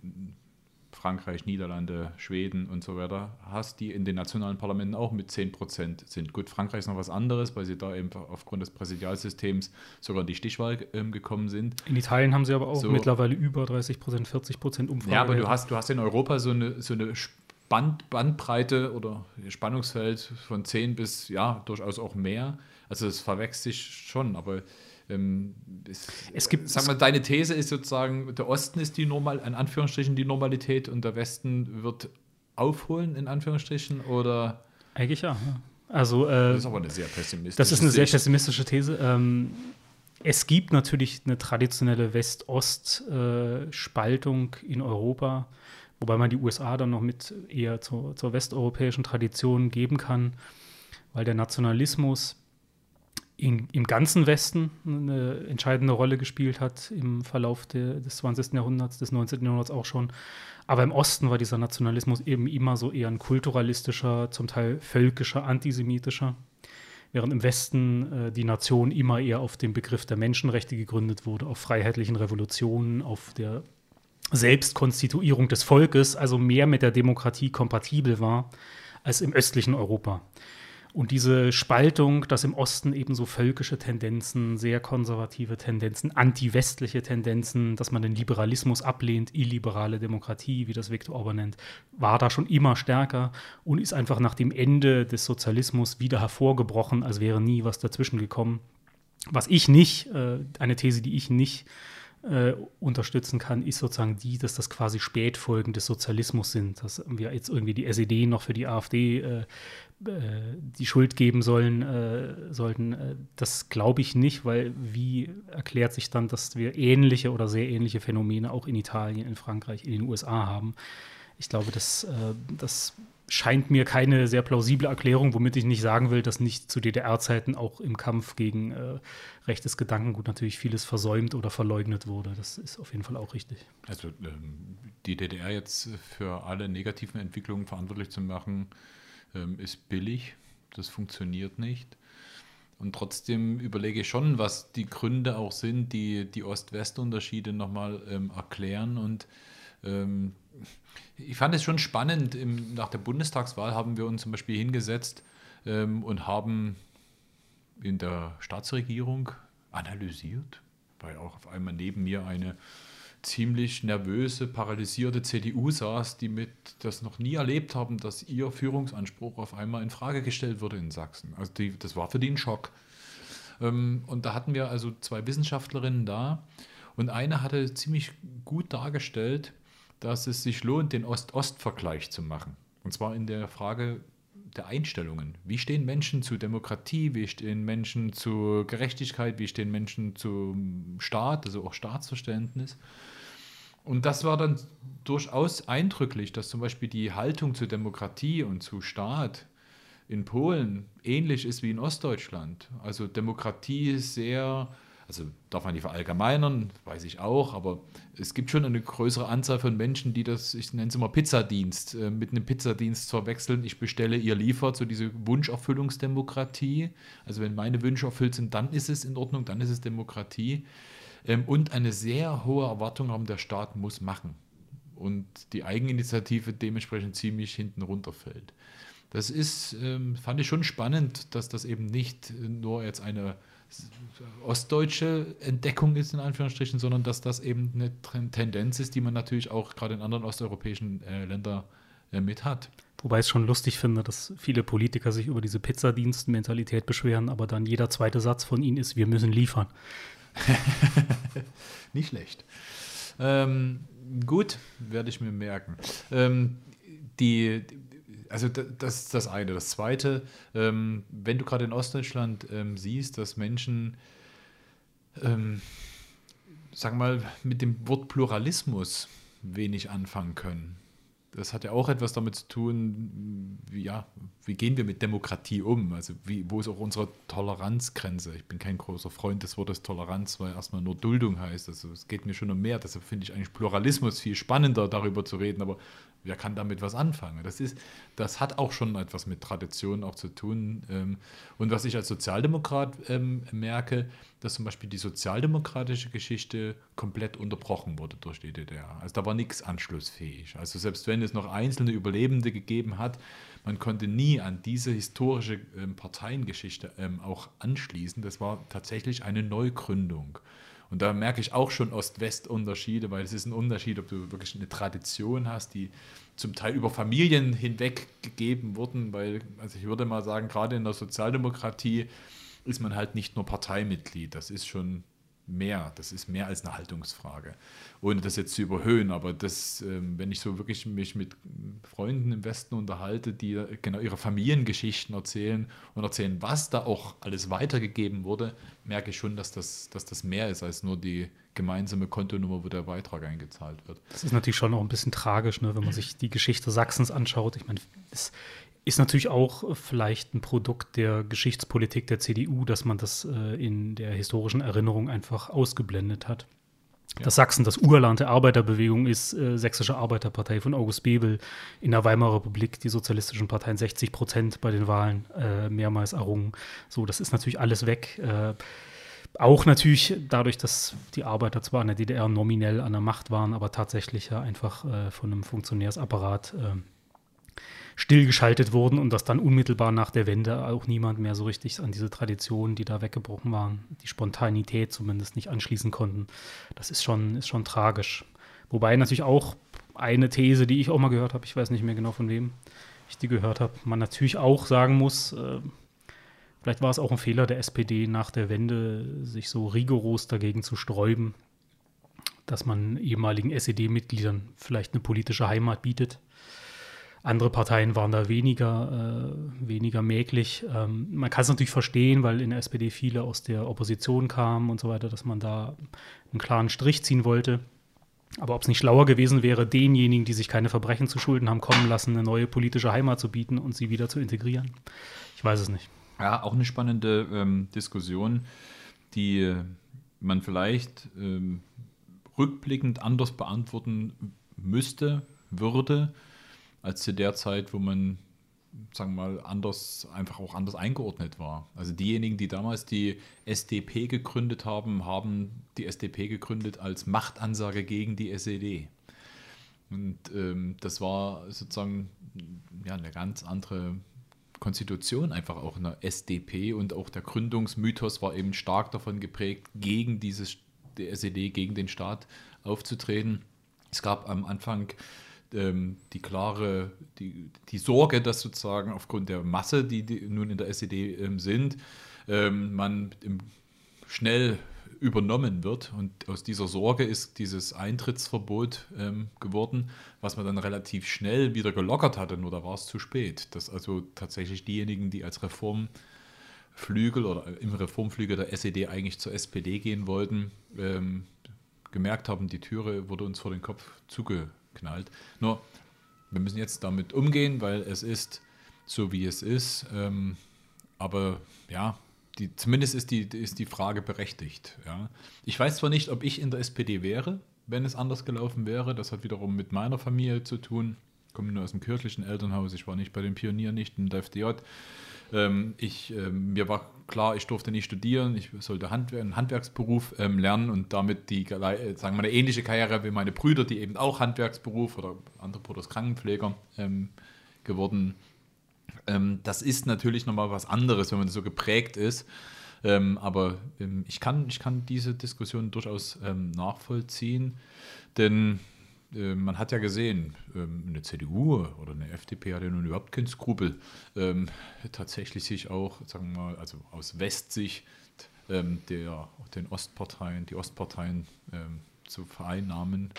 A: Frankreich, Niederlande, Schweden und so weiter hast, die in den nationalen Parlamenten auch mit 10 Prozent sind. Gut, Frankreich ist noch was anderes, weil sie da eben aufgrund des Präsidialsystems sogar in die Stichwahl ähm, gekommen sind.
B: In Italien haben sie aber auch so, mittlerweile über 30 Prozent, 40 Prozent Umfrage.
A: Ja, aber du hast, du hast in Europa so eine, so eine Band, Bandbreite oder Spannungsfeld von 10 bis ja durchaus auch mehr. Also es verwechselt sich schon, aber ähm, es, es, gibt. Sag mal, deine These ist sozusagen, der Osten ist die normal, in Anführungsstrichen die Normalität und der Westen wird aufholen, in Anführungsstrichen, oder?
B: Eigentlich ja. Also, äh, das ist aber eine sehr pessimistische Das ist eine sehr pessimistische These. Ähm, es gibt natürlich eine traditionelle West-Ost-Spaltung äh, in Europa, wobei man die USA dann noch mit eher zur, zur westeuropäischen Tradition geben kann, weil der Nationalismus in, im ganzen Westen eine entscheidende Rolle gespielt hat im Verlauf de, des 20. Jahrhunderts, des 19. Jahrhunderts auch schon. Aber im Osten war dieser Nationalismus eben immer so eher ein kulturalistischer, zum Teil völkischer, antisemitischer, während im Westen äh, die Nation immer eher auf dem Begriff der Menschenrechte gegründet wurde, auf freiheitlichen Revolutionen, auf der Selbstkonstituierung des Volkes, also mehr mit der Demokratie kompatibel war als im östlichen Europa. Und diese Spaltung, dass im Osten eben so völkische Tendenzen, sehr konservative Tendenzen, anti-westliche Tendenzen, dass man den Liberalismus ablehnt, illiberale Demokratie, wie das Viktor Orban nennt, war da schon immer stärker und ist einfach nach dem Ende des Sozialismus wieder hervorgebrochen, als wäre nie was dazwischen gekommen. Was ich nicht, äh, eine These, die ich nicht unterstützen kann, ist sozusagen die, dass das quasi Spätfolgen des Sozialismus sind, dass wir jetzt irgendwie die SED noch für die AfD äh, äh, die Schuld geben sollen, äh, sollten. Äh, das glaube ich nicht, weil wie erklärt sich dann, dass wir ähnliche oder sehr ähnliche Phänomene auch in Italien, in Frankreich, in den USA haben? Ich glaube, das, äh, das scheint mir keine sehr plausible Erklärung, womit ich nicht sagen will, dass nicht zu DDR-Zeiten auch im Kampf gegen äh, rechtes Gedankengut natürlich vieles versäumt oder verleugnet wurde. Das ist auf jeden Fall auch richtig.
A: Also ähm, die DDR jetzt für alle negativen Entwicklungen verantwortlich zu machen, ähm, ist billig, das funktioniert nicht. Und trotzdem überlege ich schon, was die Gründe auch sind, die die Ost-West-Unterschiede nochmal ähm, erklären. Und ähm, ich fand es schon spannend. Im, nach der Bundestagswahl haben wir uns zum Beispiel hingesetzt ähm, und haben in der Staatsregierung analysiert, weil auch auf einmal neben mir eine ziemlich nervöse, paralysierte CDU saß, die mit das noch nie erlebt haben, dass ihr Führungsanspruch auf einmal in Frage gestellt wurde in Sachsen. Also die, das war für die ein Schock. Ähm, und da hatten wir also zwei Wissenschaftlerinnen da und eine hatte ziemlich gut dargestellt, dass es sich lohnt, den Ost-Ost-Vergleich zu machen. Und zwar in der Frage der Einstellungen. Wie stehen Menschen zu Demokratie? Wie stehen Menschen zu Gerechtigkeit? Wie stehen Menschen zum Staat, also auch Staatsverständnis? Und das war dann durchaus eindrücklich, dass zum Beispiel die Haltung zur Demokratie und zu Staat in Polen ähnlich ist wie in Ostdeutschland. Also Demokratie ist sehr also darf man nicht verallgemeinern, weiß ich auch, aber es gibt schon eine größere Anzahl von Menschen, die das, ich nenne es immer Pizzadienst, äh, mit einem Pizzadienst verwechseln. Ich bestelle, ihr liefert, so diese Wunscherfüllungsdemokratie. Also wenn meine Wünsche erfüllt sind, dann ist es in Ordnung, dann ist es Demokratie. Ähm, und eine sehr hohe Erwartung haben, der Staat muss machen. Und die Eigeninitiative dementsprechend ziemlich hinten runterfällt. Das ist, ähm, fand ich schon spannend, dass das eben nicht nur jetzt eine ostdeutsche Entdeckung ist, in Anführungsstrichen, sondern dass das eben eine Tendenz ist, die man natürlich auch gerade in anderen osteuropäischen äh, Ländern äh, mit hat.
B: Wobei ich es schon lustig finde, dass viele Politiker sich über diese Pizzadienst-Mentalität beschweren, aber dann jeder zweite Satz von ihnen ist, wir müssen liefern.
A: Nicht schlecht. Ähm, gut, werde ich mir merken. Ähm, die, also das ist das eine. Das zweite, ähm, wenn du gerade in Ostdeutschland ähm, siehst, dass Menschen, ähm, sagen wir mal, mit dem Wort Pluralismus wenig anfangen können. Das hat ja auch etwas damit zu tun, wie, ja, wie gehen wir mit Demokratie um? Also wie, wo ist auch unsere Toleranzgrenze? Ich bin kein großer Freund des Wortes Toleranz, weil erstmal nur Duldung heißt. Also es geht mir schon um mehr. Deshalb finde ich eigentlich Pluralismus viel spannender, darüber zu reden. Aber wer kann damit was anfangen? Das, ist, das hat auch schon etwas mit Tradition auch zu tun. Ähm, und was ich als Sozialdemokrat ähm, merke, dass zum Beispiel die sozialdemokratische Geschichte komplett unterbrochen wurde durch die DDR. Also da war nichts anschlussfähig. Also selbst wenn es noch einzelne Überlebende gegeben hat, man konnte nie an diese historische ähm, Parteiengeschichte auch anschließen. Das war tatsächlich eine Neugründung. Und da merke ich auch schon Ost-West-Unterschiede, weil es ist ein Unterschied, ob du wirklich eine Tradition hast, die zum Teil über Familien hinweg gegeben wurden, weil, also ich würde mal sagen, gerade in der Sozialdemokratie ist man halt nicht nur Parteimitglied, das ist schon mehr. Das ist mehr als eine Haltungsfrage. Ohne das jetzt zu überhöhen, aber das, ähm, wenn ich so wirklich mich mit Freunden im Westen unterhalte, die genau ihre Familiengeschichten erzählen und erzählen, was da auch alles weitergegeben wurde, merke ich schon, dass das, dass das mehr ist als nur die gemeinsame Kontonummer, wo der Beitrag eingezahlt wird.
B: Das ist natürlich schon auch ein bisschen tragisch, ne, wenn man sich die Geschichte Sachsens anschaut. Ich meine, es ist natürlich auch vielleicht ein Produkt der Geschichtspolitik der CDU, dass man das äh, in der historischen Erinnerung einfach ausgeblendet hat. Ja. Dass Sachsen das Urland der Arbeiterbewegung ist, äh, Sächsische Arbeiterpartei von August Bebel, in der Weimarer Republik die sozialistischen Parteien 60 Prozent bei den Wahlen äh, mehrmals errungen. So, das ist natürlich alles weg. Äh, auch natürlich dadurch, dass die Arbeiter zwar in der DDR nominell an der Macht waren, aber tatsächlich ja einfach äh, von einem Funktionärsapparat äh, stillgeschaltet wurden und dass dann unmittelbar nach der Wende auch niemand mehr so richtig an diese Traditionen, die da weggebrochen waren, die Spontanität zumindest nicht anschließen konnten. Das ist schon, ist schon tragisch. Wobei natürlich auch eine These, die ich auch mal gehört habe, ich weiß nicht mehr genau von wem ich die gehört habe, man natürlich auch sagen muss, äh, vielleicht war es auch ein Fehler der SPD nach der Wende, sich so rigoros dagegen zu sträuben, dass man ehemaligen SED-Mitgliedern vielleicht eine politische Heimat bietet. Andere Parteien waren da weniger, äh, weniger mäglich. Ähm, man kann es natürlich verstehen, weil in der SPD viele aus der Opposition kamen und so weiter, dass man da einen klaren Strich ziehen wollte. Aber ob es nicht schlauer gewesen wäre, denjenigen, die sich keine Verbrechen zu Schulden haben kommen lassen, eine neue politische Heimat zu bieten und sie wieder zu integrieren? Ich weiß es nicht.
A: Ja, auch eine spannende ähm, Diskussion, die man vielleicht ähm, rückblickend anders beantworten müsste, würde als zu der Zeit, wo man, sagen wir mal, anders, einfach auch anders eingeordnet war. Also diejenigen, die damals die SDP gegründet haben, haben die SDP gegründet als Machtansage gegen die SED. Und ähm, das war sozusagen ja, eine ganz andere Konstitution einfach auch in der SDP und auch der Gründungsmythos war eben stark davon geprägt, gegen dieses die SED, gegen den Staat aufzutreten. Es gab am Anfang ähm, die klare, die, die Sorge, dass sozusagen aufgrund der Masse, die, die nun in der SED ähm, sind, ähm, man schnell übernommen wird. Und aus dieser Sorge ist dieses Eintrittsverbot ähm, geworden, was man dann relativ schnell wieder gelockert hatte, nur da war es zu spät. Dass also tatsächlich diejenigen, die als Reformflügel oder im Reformflügel der SED eigentlich zur SPD gehen wollten, ähm, gemerkt haben, die Türe wurde uns vor den Kopf zuge knallt. Nur, wir müssen jetzt damit umgehen, weil es ist so, wie es ist. Ähm, aber ja, die, zumindest ist die, ist die Frage berechtigt. Ja. Ich weiß zwar nicht, ob ich in der SPD wäre, wenn es anders gelaufen wäre. Das hat wiederum mit meiner Familie zu tun. Ich komme nur aus dem kirchlichen Elternhaus. Ich war nicht bei den Pionieren, nicht der FDJ. Ähm, ich, ähm, mir war klar, ich durfte nicht studieren, ich sollte Handwer einen Handwerksberuf ähm, lernen und damit die, äh, sagen wir, eine ähnliche Karriere wie meine Brüder, die eben auch Handwerksberuf oder andere Brüder Krankenpfleger ähm, geworden. Ähm, das ist natürlich nochmal was anderes, wenn man so geprägt ist. Ähm, aber ich, kann, ich kann diese Diskussion durchaus nachvollziehen, denn äh, man hat ja gesehen, ähm, eine CDU oder eine FDP hat ja nun überhaupt keinen Skrupel, ähm, tatsächlich sich auch, sagen wir mal, also aus Westsicht ähm, der, den Ostparteien, die Ostparteien zu vereinnahmen.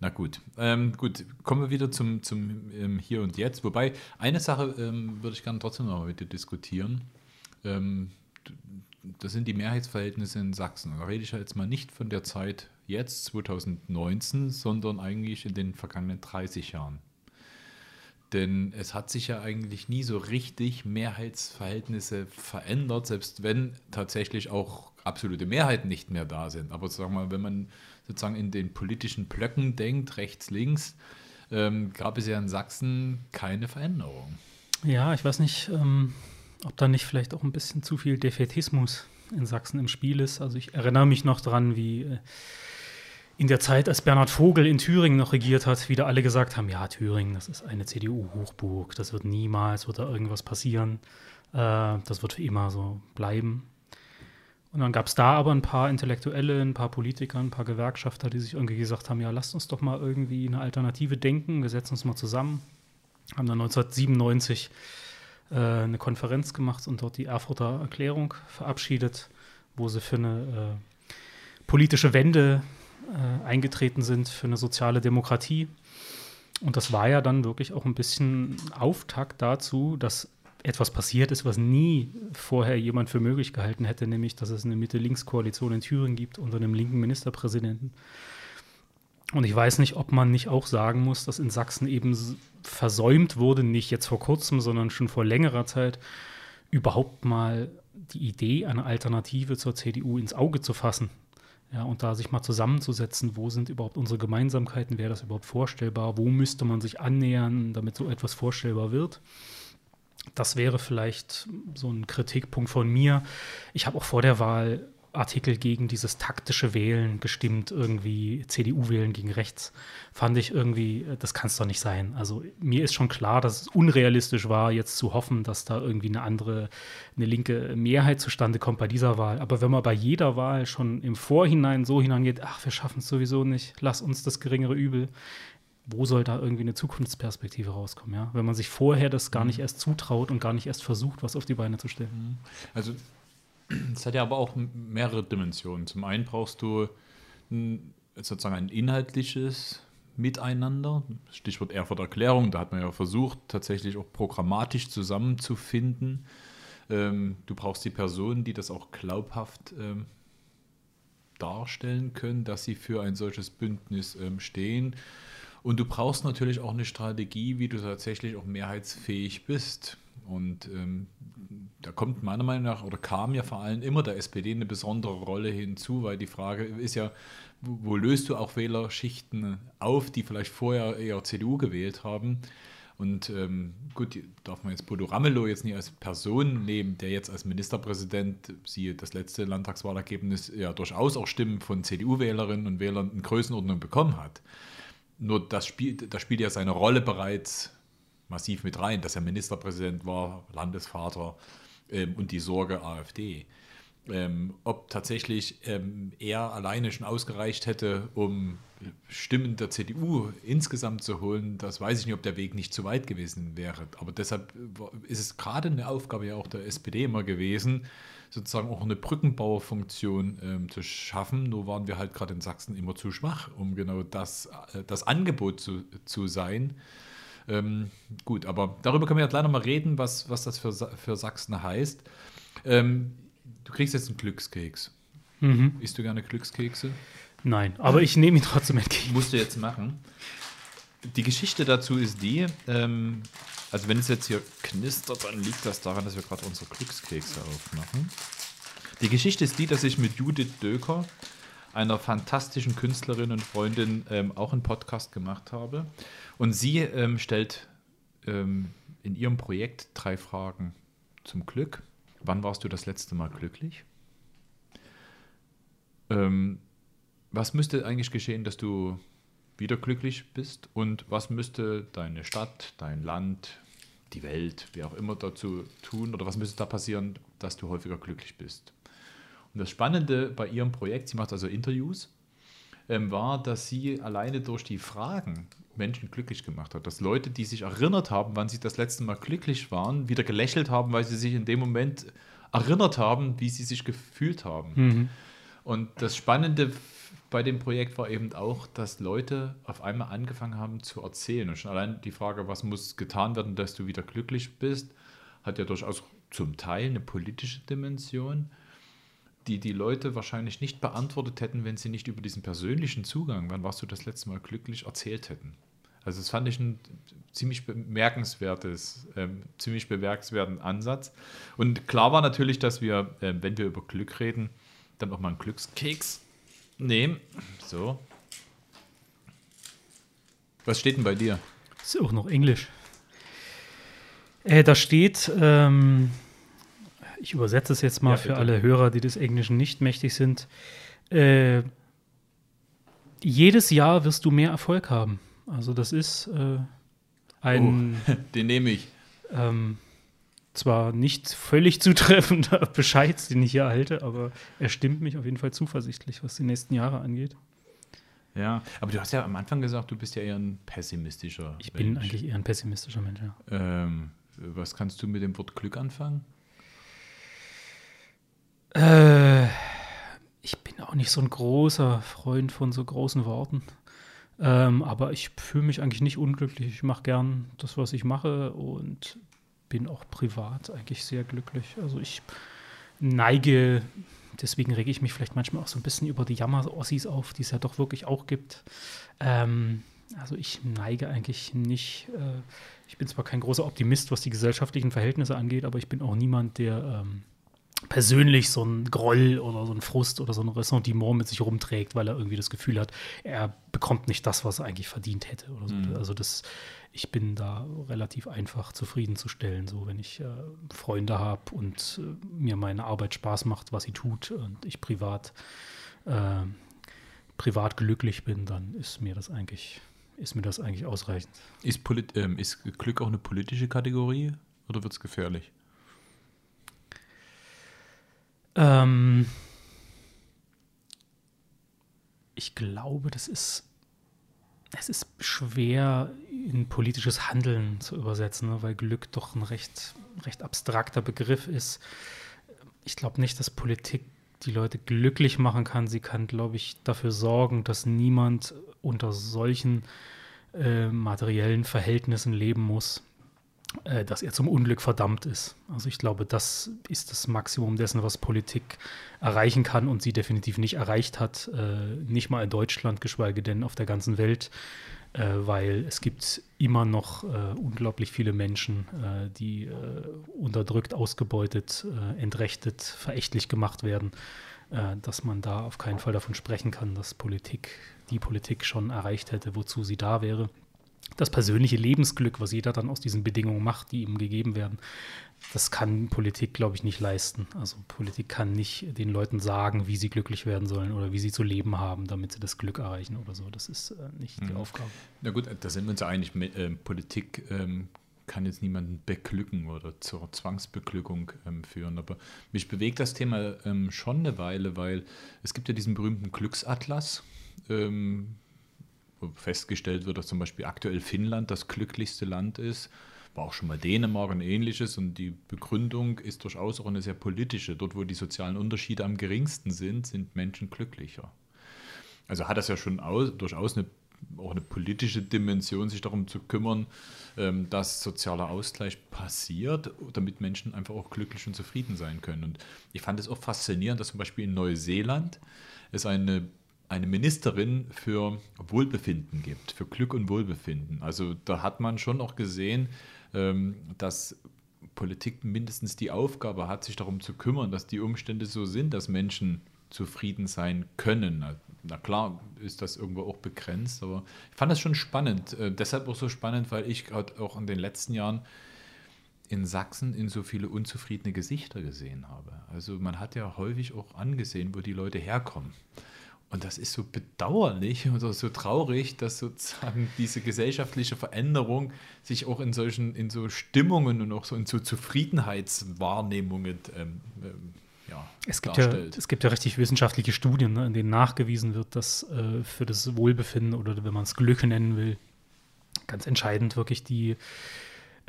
A: Na gut, ähm, gut, kommen wir wieder zum, zum ähm, Hier und Jetzt. Wobei, eine Sache ähm, würde ich gerne trotzdem noch mit dir diskutieren. das sind die Mehrheitsverhältnisse in Sachsen. Da rede ich ja jetzt mal nicht von der Zeit jetzt 2019, sondern eigentlich in den vergangenen 30 Jahren. Denn es hat sich ja eigentlich nie so richtig Mehrheitsverhältnisse verändert, selbst wenn tatsächlich auch absolute Mehrheiten nicht mehr da sind. Aber sagen mal, wenn man sozusagen in den politischen Blöcken denkt, rechts, links, ähm, gab es ja in Sachsen keine Veränderung.
B: Ja, ich weiß nicht, ähm, ob da nicht vielleicht auch ein bisschen zu viel Defetismus in Sachsen im Spiel ist. Also ich erinnere mich noch dran, wie äh, in der Zeit, als Bernhard Vogel in Thüringen noch regiert hat, wieder alle gesagt haben, ja, Thüringen, das ist eine CDU-Hochburg, das wird niemals, wird da irgendwas passieren, äh, das wird für immer so bleiben. Und dann gab es da aber ein paar Intellektuelle, ein paar Politiker, ein paar Gewerkschafter, die sich irgendwie gesagt haben, ja, lasst uns doch mal irgendwie eine Alternative denken, wir setzen uns mal zusammen. Haben dann 1997 äh, eine Konferenz gemacht und dort die Erfurter Erklärung verabschiedet, wo sie für eine äh, politische Wende äh, eingetreten sind, für eine soziale Demokratie. Und das war ja dann wirklich auch ein bisschen Auftakt dazu, dass etwas passiert ist, was nie vorher jemand für möglich gehalten hätte, nämlich dass es eine Mitte-Links-Koalition in Thüringen gibt unter einem linken Ministerpräsidenten. Und ich weiß nicht, ob man nicht auch sagen muss, dass in Sachsen eben versäumt wurde, nicht jetzt vor kurzem, sondern schon vor längerer Zeit, überhaupt mal die Idee, eine Alternative zur CDU ins Auge zu fassen. Ja, und da sich mal zusammenzusetzen, wo sind überhaupt unsere Gemeinsamkeiten, wäre das überhaupt vorstellbar, wo müsste man sich annähern, damit so etwas vorstellbar wird. Das wäre vielleicht so ein Kritikpunkt von mir. Ich habe auch vor der Wahl Artikel gegen dieses taktische Wählen gestimmt, irgendwie CDU-Wählen gegen rechts. Fand ich irgendwie, äh, das kann es doch nicht sein. Also mir ist schon klar, dass es unrealistisch war, jetzt zu hoffen, dass da irgendwie eine andere, eine linke Mehrheit zustande kommt bei dieser Wahl. Aber wenn man bei jeder Wahl schon im Vorhinein so hineingeht, ach, wir schaffen es sowieso nicht, lass uns das geringere Übel, wo soll da irgendwie eine Zukunftsperspektive rauskommen, ja? Wenn man sich vorher das gar nicht mhm. erst zutraut und gar nicht erst versucht, was auf die Beine zu stellen.
A: Also es hat ja aber auch mehrere Dimensionen. Zum einen brauchst du ein, sozusagen ein inhaltliches Miteinander, Stichwort Erfurt Erklärung, da hat man ja versucht, tatsächlich auch programmatisch zusammenzufinden. Ähm, du brauchst die Personen, die das auch glaubhaft ähm, darstellen können, dass sie für ein solches Bündnis ähm, stehen. Und du brauchst natürlich auch eine Strategie, wie du tatsächlich auch mehrheitsfähig bist. Und ähm, da kommt meiner Meinung nach, oder kam ja vor allem immer der SPD eine besondere Rolle hinzu, weil die Frage ist ja, wo, löst du auch Wählerschichten auf, die vielleicht vorher eher CDU gewählt haben? Und ähm, gut, darf man jetzt Bodo Ramelow jetzt nicht als Person nehmen, der jetzt als Ministerpräsident, siehe das letzte Landtagswahlergebnis, ja durchaus auch Stimmen von CDU-Wählerinnen und Wählern in Größenordnung bekommen hat. Nur das spielt, das spielt ja seine Rolle bereits massiv mit rein, dass er Ministerpräsident war, Landesvater ähm, und die Sorge AfD. Ähm, ob tatsächlich ähm, er alleine schon ausgereicht hätte, um Stimmen der CDU insgesamt zu holen, das weiß ich nicht, ob der Weg nicht zu weit gewesen wäre. Aber deshalb ist es gerade eine Aufgabe ja auch der SPD immer gewesen, sozusagen auch eine Brückenbauerfunktion ähm, zu schaffen. Nur waren wir halt gerade in Sachsen immer zu schwach, um genau das, äh, das Angebot zu, zu sein. Ähm, gut, aber darüber können wir ja gleich nochmal reden, was, was das für, für Sachsen heißt. Ähm, du kriegst jetzt einen Glückskeks. Mhm. Isst du gerne Glückskekse?
B: Nein, aber ich nehme ihn trotzdem entgegen.
A: Musst du jetzt machen. Die Geschichte dazu ist die, ähm, also wenn es jetzt hier knistert, dann liegt das daran, dass wir gerade unsere Glückskekse aufmachen. Die Geschichte ist die, dass ich mit Judith Döker, einer fantastischen Künstlerin und Freundin, ähm, auch einen Podcast gemacht habe. Und sie ähm, stellt ähm, in ihrem Projekt drei Fragen zum Glück. Wann warst du das letzte Mal glücklich? Ähm, was müsste eigentlich geschehen, dass du wieder glücklich bist? Und was müsste deine Stadt, dein Land, die Welt, wie auch immer dazu tun? Oder was müsste da passieren, dass du häufiger glücklich bist? Und das Spannende bei ihrem Projekt, sie macht also Interviews, ähm, war, dass sie alleine durch die Fragen Menschen glücklich gemacht hat. Dass Leute, die sich erinnert haben, wann sie das letzte Mal glücklich waren, wieder gelächelt haben, weil sie sich in dem Moment erinnert haben, wie sie sich gefühlt haben. Mhm. Und das Spannende bei dem Projekt war eben auch, dass Leute auf einmal angefangen haben zu erzählen. Und schon allein die Frage, was muss getan werden, dass du wieder glücklich bist, hat ja durchaus zum Teil eine politische Dimension, die die Leute wahrscheinlich nicht beantwortet hätten, wenn sie nicht über diesen persönlichen Zugang, wann warst du das letzte Mal glücklich, erzählt hätten. Also das fand ich ein ziemlich bemerkenswertes, ähm, ziemlich bemerkenswerten Ansatz. Und klar war natürlich, dass wir, äh, wenn wir über Glück reden, dann auch mal einen Glückskeks nehmen. So. Was steht denn bei dir?
B: Ist auch noch Englisch. Äh, da steht, ähm, ich übersetze es jetzt mal
A: Ja,
B: für alle Hörer, die des Englischen nicht mächtig sind. Äh, jedes Jahr wirst du mehr Erfolg haben. Also das ist äh, ein
A: Den nehme ich.
B: ähm, zwar nicht völlig zutreffender Bescheid, den ich hier erhalte, aber er stimmt mich auf jeden Fall zuversichtlich, was die nächsten Jahre angeht.
A: Ja, aber du hast ja am Anfang gesagt, du bist ja eher ein pessimistischer
B: Ich bin
A: Mensch.
B: eigentlich eher ein pessimistischer Mensch, ja.
A: Ähm, was kannst du mit dem Wort Glück anfangen?
B: Äh, ich bin auch nicht so ein großer Freund von so großen Worten. Ähm, aber ich fühle mich eigentlich nicht unglücklich. Ich mache gern das, was ich mache und bin auch privat eigentlich sehr glücklich. Also ich neige, deswegen rege ich mich vielleicht manchmal auch so ein bisschen über die Jammer-Ossis auf, die es ja doch wirklich auch gibt. Ähm, also ich neige eigentlich nicht, äh, ich bin zwar kein großer Optimist, was die gesellschaftlichen Verhältnisse angeht, aber ich bin auch niemand, der ähm, persönlich so einen Groll oder so einen Frust oder so ein Ressentiment mit sich rumträgt, weil er irgendwie das Gefühl hat, er bekommt nicht das, was er eigentlich verdient hätte oder so.
A: Mhm.
B: Also das, ich bin da relativ einfach zufriedenzustellen, so wenn ich äh, Freunde habe und äh, mir meine Arbeit Spaß macht, was sie tut und ich privat äh, privat glücklich bin, dann ist mir das eigentlich ist mir das eigentlich ausreichend.
A: Ist, Polit ähm, ist Glück auch eine politische Kategorie oder wird es gefährlich?
B: Ähm, ich glaube, das ist, es ist schwer in politisches Handeln zu übersetzen, ne, weil Glück doch ein recht, recht abstrakter Begriff ist. Ich glaube nicht, dass Politik die Leute glücklich machen kann. Sie kann, glaube ich, dafür sorgen, dass niemand unter solchen äh, materiellen Verhältnissen leben muss, äh, dass er zum Unglück verdammt ist. Also ich glaube, das ist das Maximum dessen, was Politik erreichen kann und sie definitiv nicht erreicht hat, äh, nicht mal in Deutschland, geschweige denn auf der ganzen Welt, äh, weil es gibt immer noch äh, unglaublich viele Menschen, äh, die äh, unterdrückt, ausgebeutet, entrechtet, verächtlich gemacht werden, dass man da auf keinen Fall davon sprechen kann, dass Politik, die Politik schon erreicht hätte, wozu sie da wäre das persönliche Lebensglück, was jeder dann aus diesen Bedingungen macht, die ihm gegeben werden, das kann Politik, glaube ich, nicht leisten. Also Politik kann nicht den Leuten sagen, wie sie glücklich werden sollen oder wie sie zu leben haben, damit sie das Glück erreichen oder so. Das ist äh, nicht die
A: Mhm.
B: Aufgabe.
A: Na gut, da sind wir uns ja einig, mit, ähm, Politik ähm, kann jetzt niemanden beglücken oder zur Zwangsbeglückung ähm, führen. Aber mich bewegt das Thema ähm, schon eine Weile, weil es gibt ja diesen berühmten Glücksatlas, ähm, festgestellt wird, dass zum Beispiel aktuell Finnland das glücklichste Land ist. War auch schon mal Dänemark und ähnliches. Und die Begründung ist durchaus auch eine sehr politische. Dort, wo die sozialen Unterschiede am geringsten sind, sind Menschen glücklicher. Also hat das ja schon aus, durchaus eine, auch eine politische Dimension, sich darum zu kümmern, ähm, dass sozialer Ausgleich passiert, damit Menschen einfach auch glücklich und zufrieden sein können. Und ich fand es auch faszinierend, dass zum Beispiel in Neuseeland es eine, eine Ministerin für Wohlbefinden gibt, für Glück und Wohlbefinden. Also da hat man schon auch gesehen, ähm, dass Politik mindestens die Aufgabe hat, sich darum zu kümmern, dass die Umstände so sind, dass Menschen zufrieden sein können. Na, klar ist das irgendwo auch begrenzt, aber ich fand das schon spannend. Äh, deshalb auch so spannend, weil ich gerade auch in den letzten Jahren in Sachsen in so viele unzufriedene Gesichter gesehen habe. Also man hat ja häufig auch angesehen, wo die Leute herkommen. Und das ist so bedauerlich oder so traurig, dass sozusagen diese gesellschaftliche Veränderung sich auch in solchen, in so Stimmungen und auch so in so Zufriedenheitswahrnehmungen ähm, ähm, ja,
B: Es gibt, ja,
A: darstellt.
B: es gibt ja richtig wissenschaftliche Studien, ne, in denen nachgewiesen wird, dass äh, für das Wohlbefinden oder wenn man es Glück nennen will, ganz entscheidend wirklich die,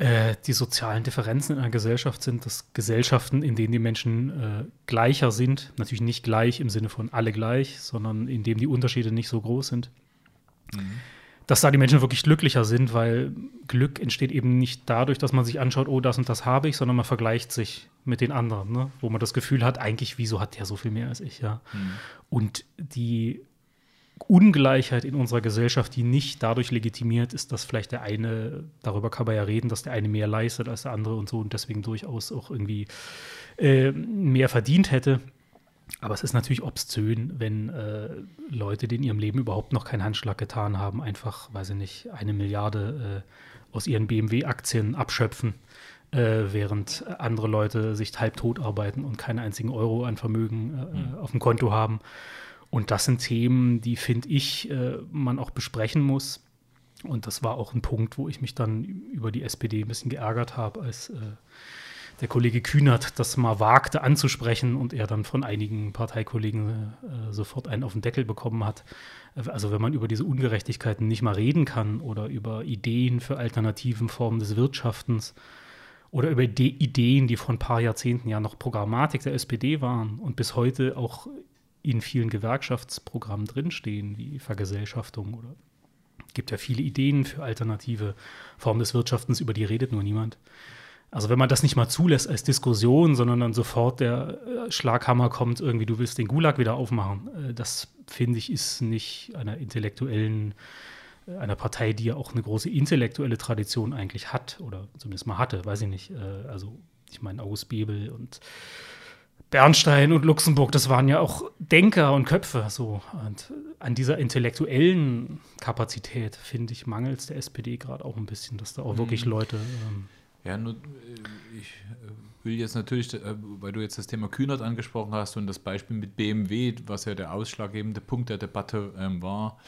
B: äh, die sozialen Differenzen in einer Gesellschaft sind, dass Gesellschaften, in denen die Menschen äh, gleicher sind, natürlich nicht gleich im Sinne von alle gleich, sondern in denen die Unterschiede nicht so groß sind, dass da die Menschen wirklich glücklicher sind, weil Glück entsteht eben nicht dadurch, dass man sich anschaut, oh, das und das habe ich, sondern man vergleicht sich mit den anderen, ne? wo man das Gefühl hat, eigentlich, wieso hat der so viel mehr als ich, ja. Und die Ungleichheit in unserer Gesellschaft, die nicht dadurch legitimiert ist, dass vielleicht der eine, darüber kann man ja reden, dass der eine mehr leistet als der andere und so und deswegen durchaus auch irgendwie äh, mehr verdient hätte. Aber es ist natürlich obszön, wenn äh, Leute, die in ihrem Leben überhaupt noch keinen Handschlag getan haben, einfach, weiß ich nicht, eine Milliarde äh, aus ihren BMW-Aktien abschöpfen, äh, während andere Leute sich halbtot arbeiten und keinen einzigen Euro an Vermögen mhm. auf dem Konto haben. Und das sind Themen, die, finde ich, äh, man auch besprechen muss. Und das war auch ein Punkt, wo ich mich dann über die SPD ein bisschen geärgert habe, als äh, der Kollege Kühnert das mal wagte anzusprechen und er dann von einigen Parteikollegen äh, sofort einen auf den Deckel bekommen hat. Also wenn man über diese Ungerechtigkeiten nicht mal reden kann oder über Ideen für alternativen Formen des Wirtschaftens oder über De Ideen, die vor ein paar Jahrzehnten ja noch Programmatik der SPD waren und bis heute auch in vielen Gewerkschaftsprogrammen drinstehen, wie Vergesellschaftung oder gibt ja viele Ideen für alternative Formen des Wirtschaftens, über die redet nur niemand. Also wenn man das nicht mal zulässt als Diskussion, sondern dann sofort der äh, Schlaghammer kommt, irgendwie du willst den Gulag wieder aufmachen, äh, das finde ich ist nicht einer intellektuellen, äh, einer Partei, die ja auch eine große intellektuelle Tradition eigentlich hat oder zumindest mal hatte, weiß ich nicht. Also ich meine August Bebel und Bernstein und Luxemburg, das waren ja auch Denker und Köpfe. So. Und an dieser intellektuellen Kapazität, finde ich, mangelt es der SPD gerade auch ein bisschen, dass da auch wirklich mhm. Leute. Ähm
A: ja, nur, äh, ich äh, will jetzt natürlich, äh, weil du jetzt das Thema Kühnert angesprochen hast und das Beispiel mit BMW, was ja der ausschlaggebende Punkt der Debatte ähm, war,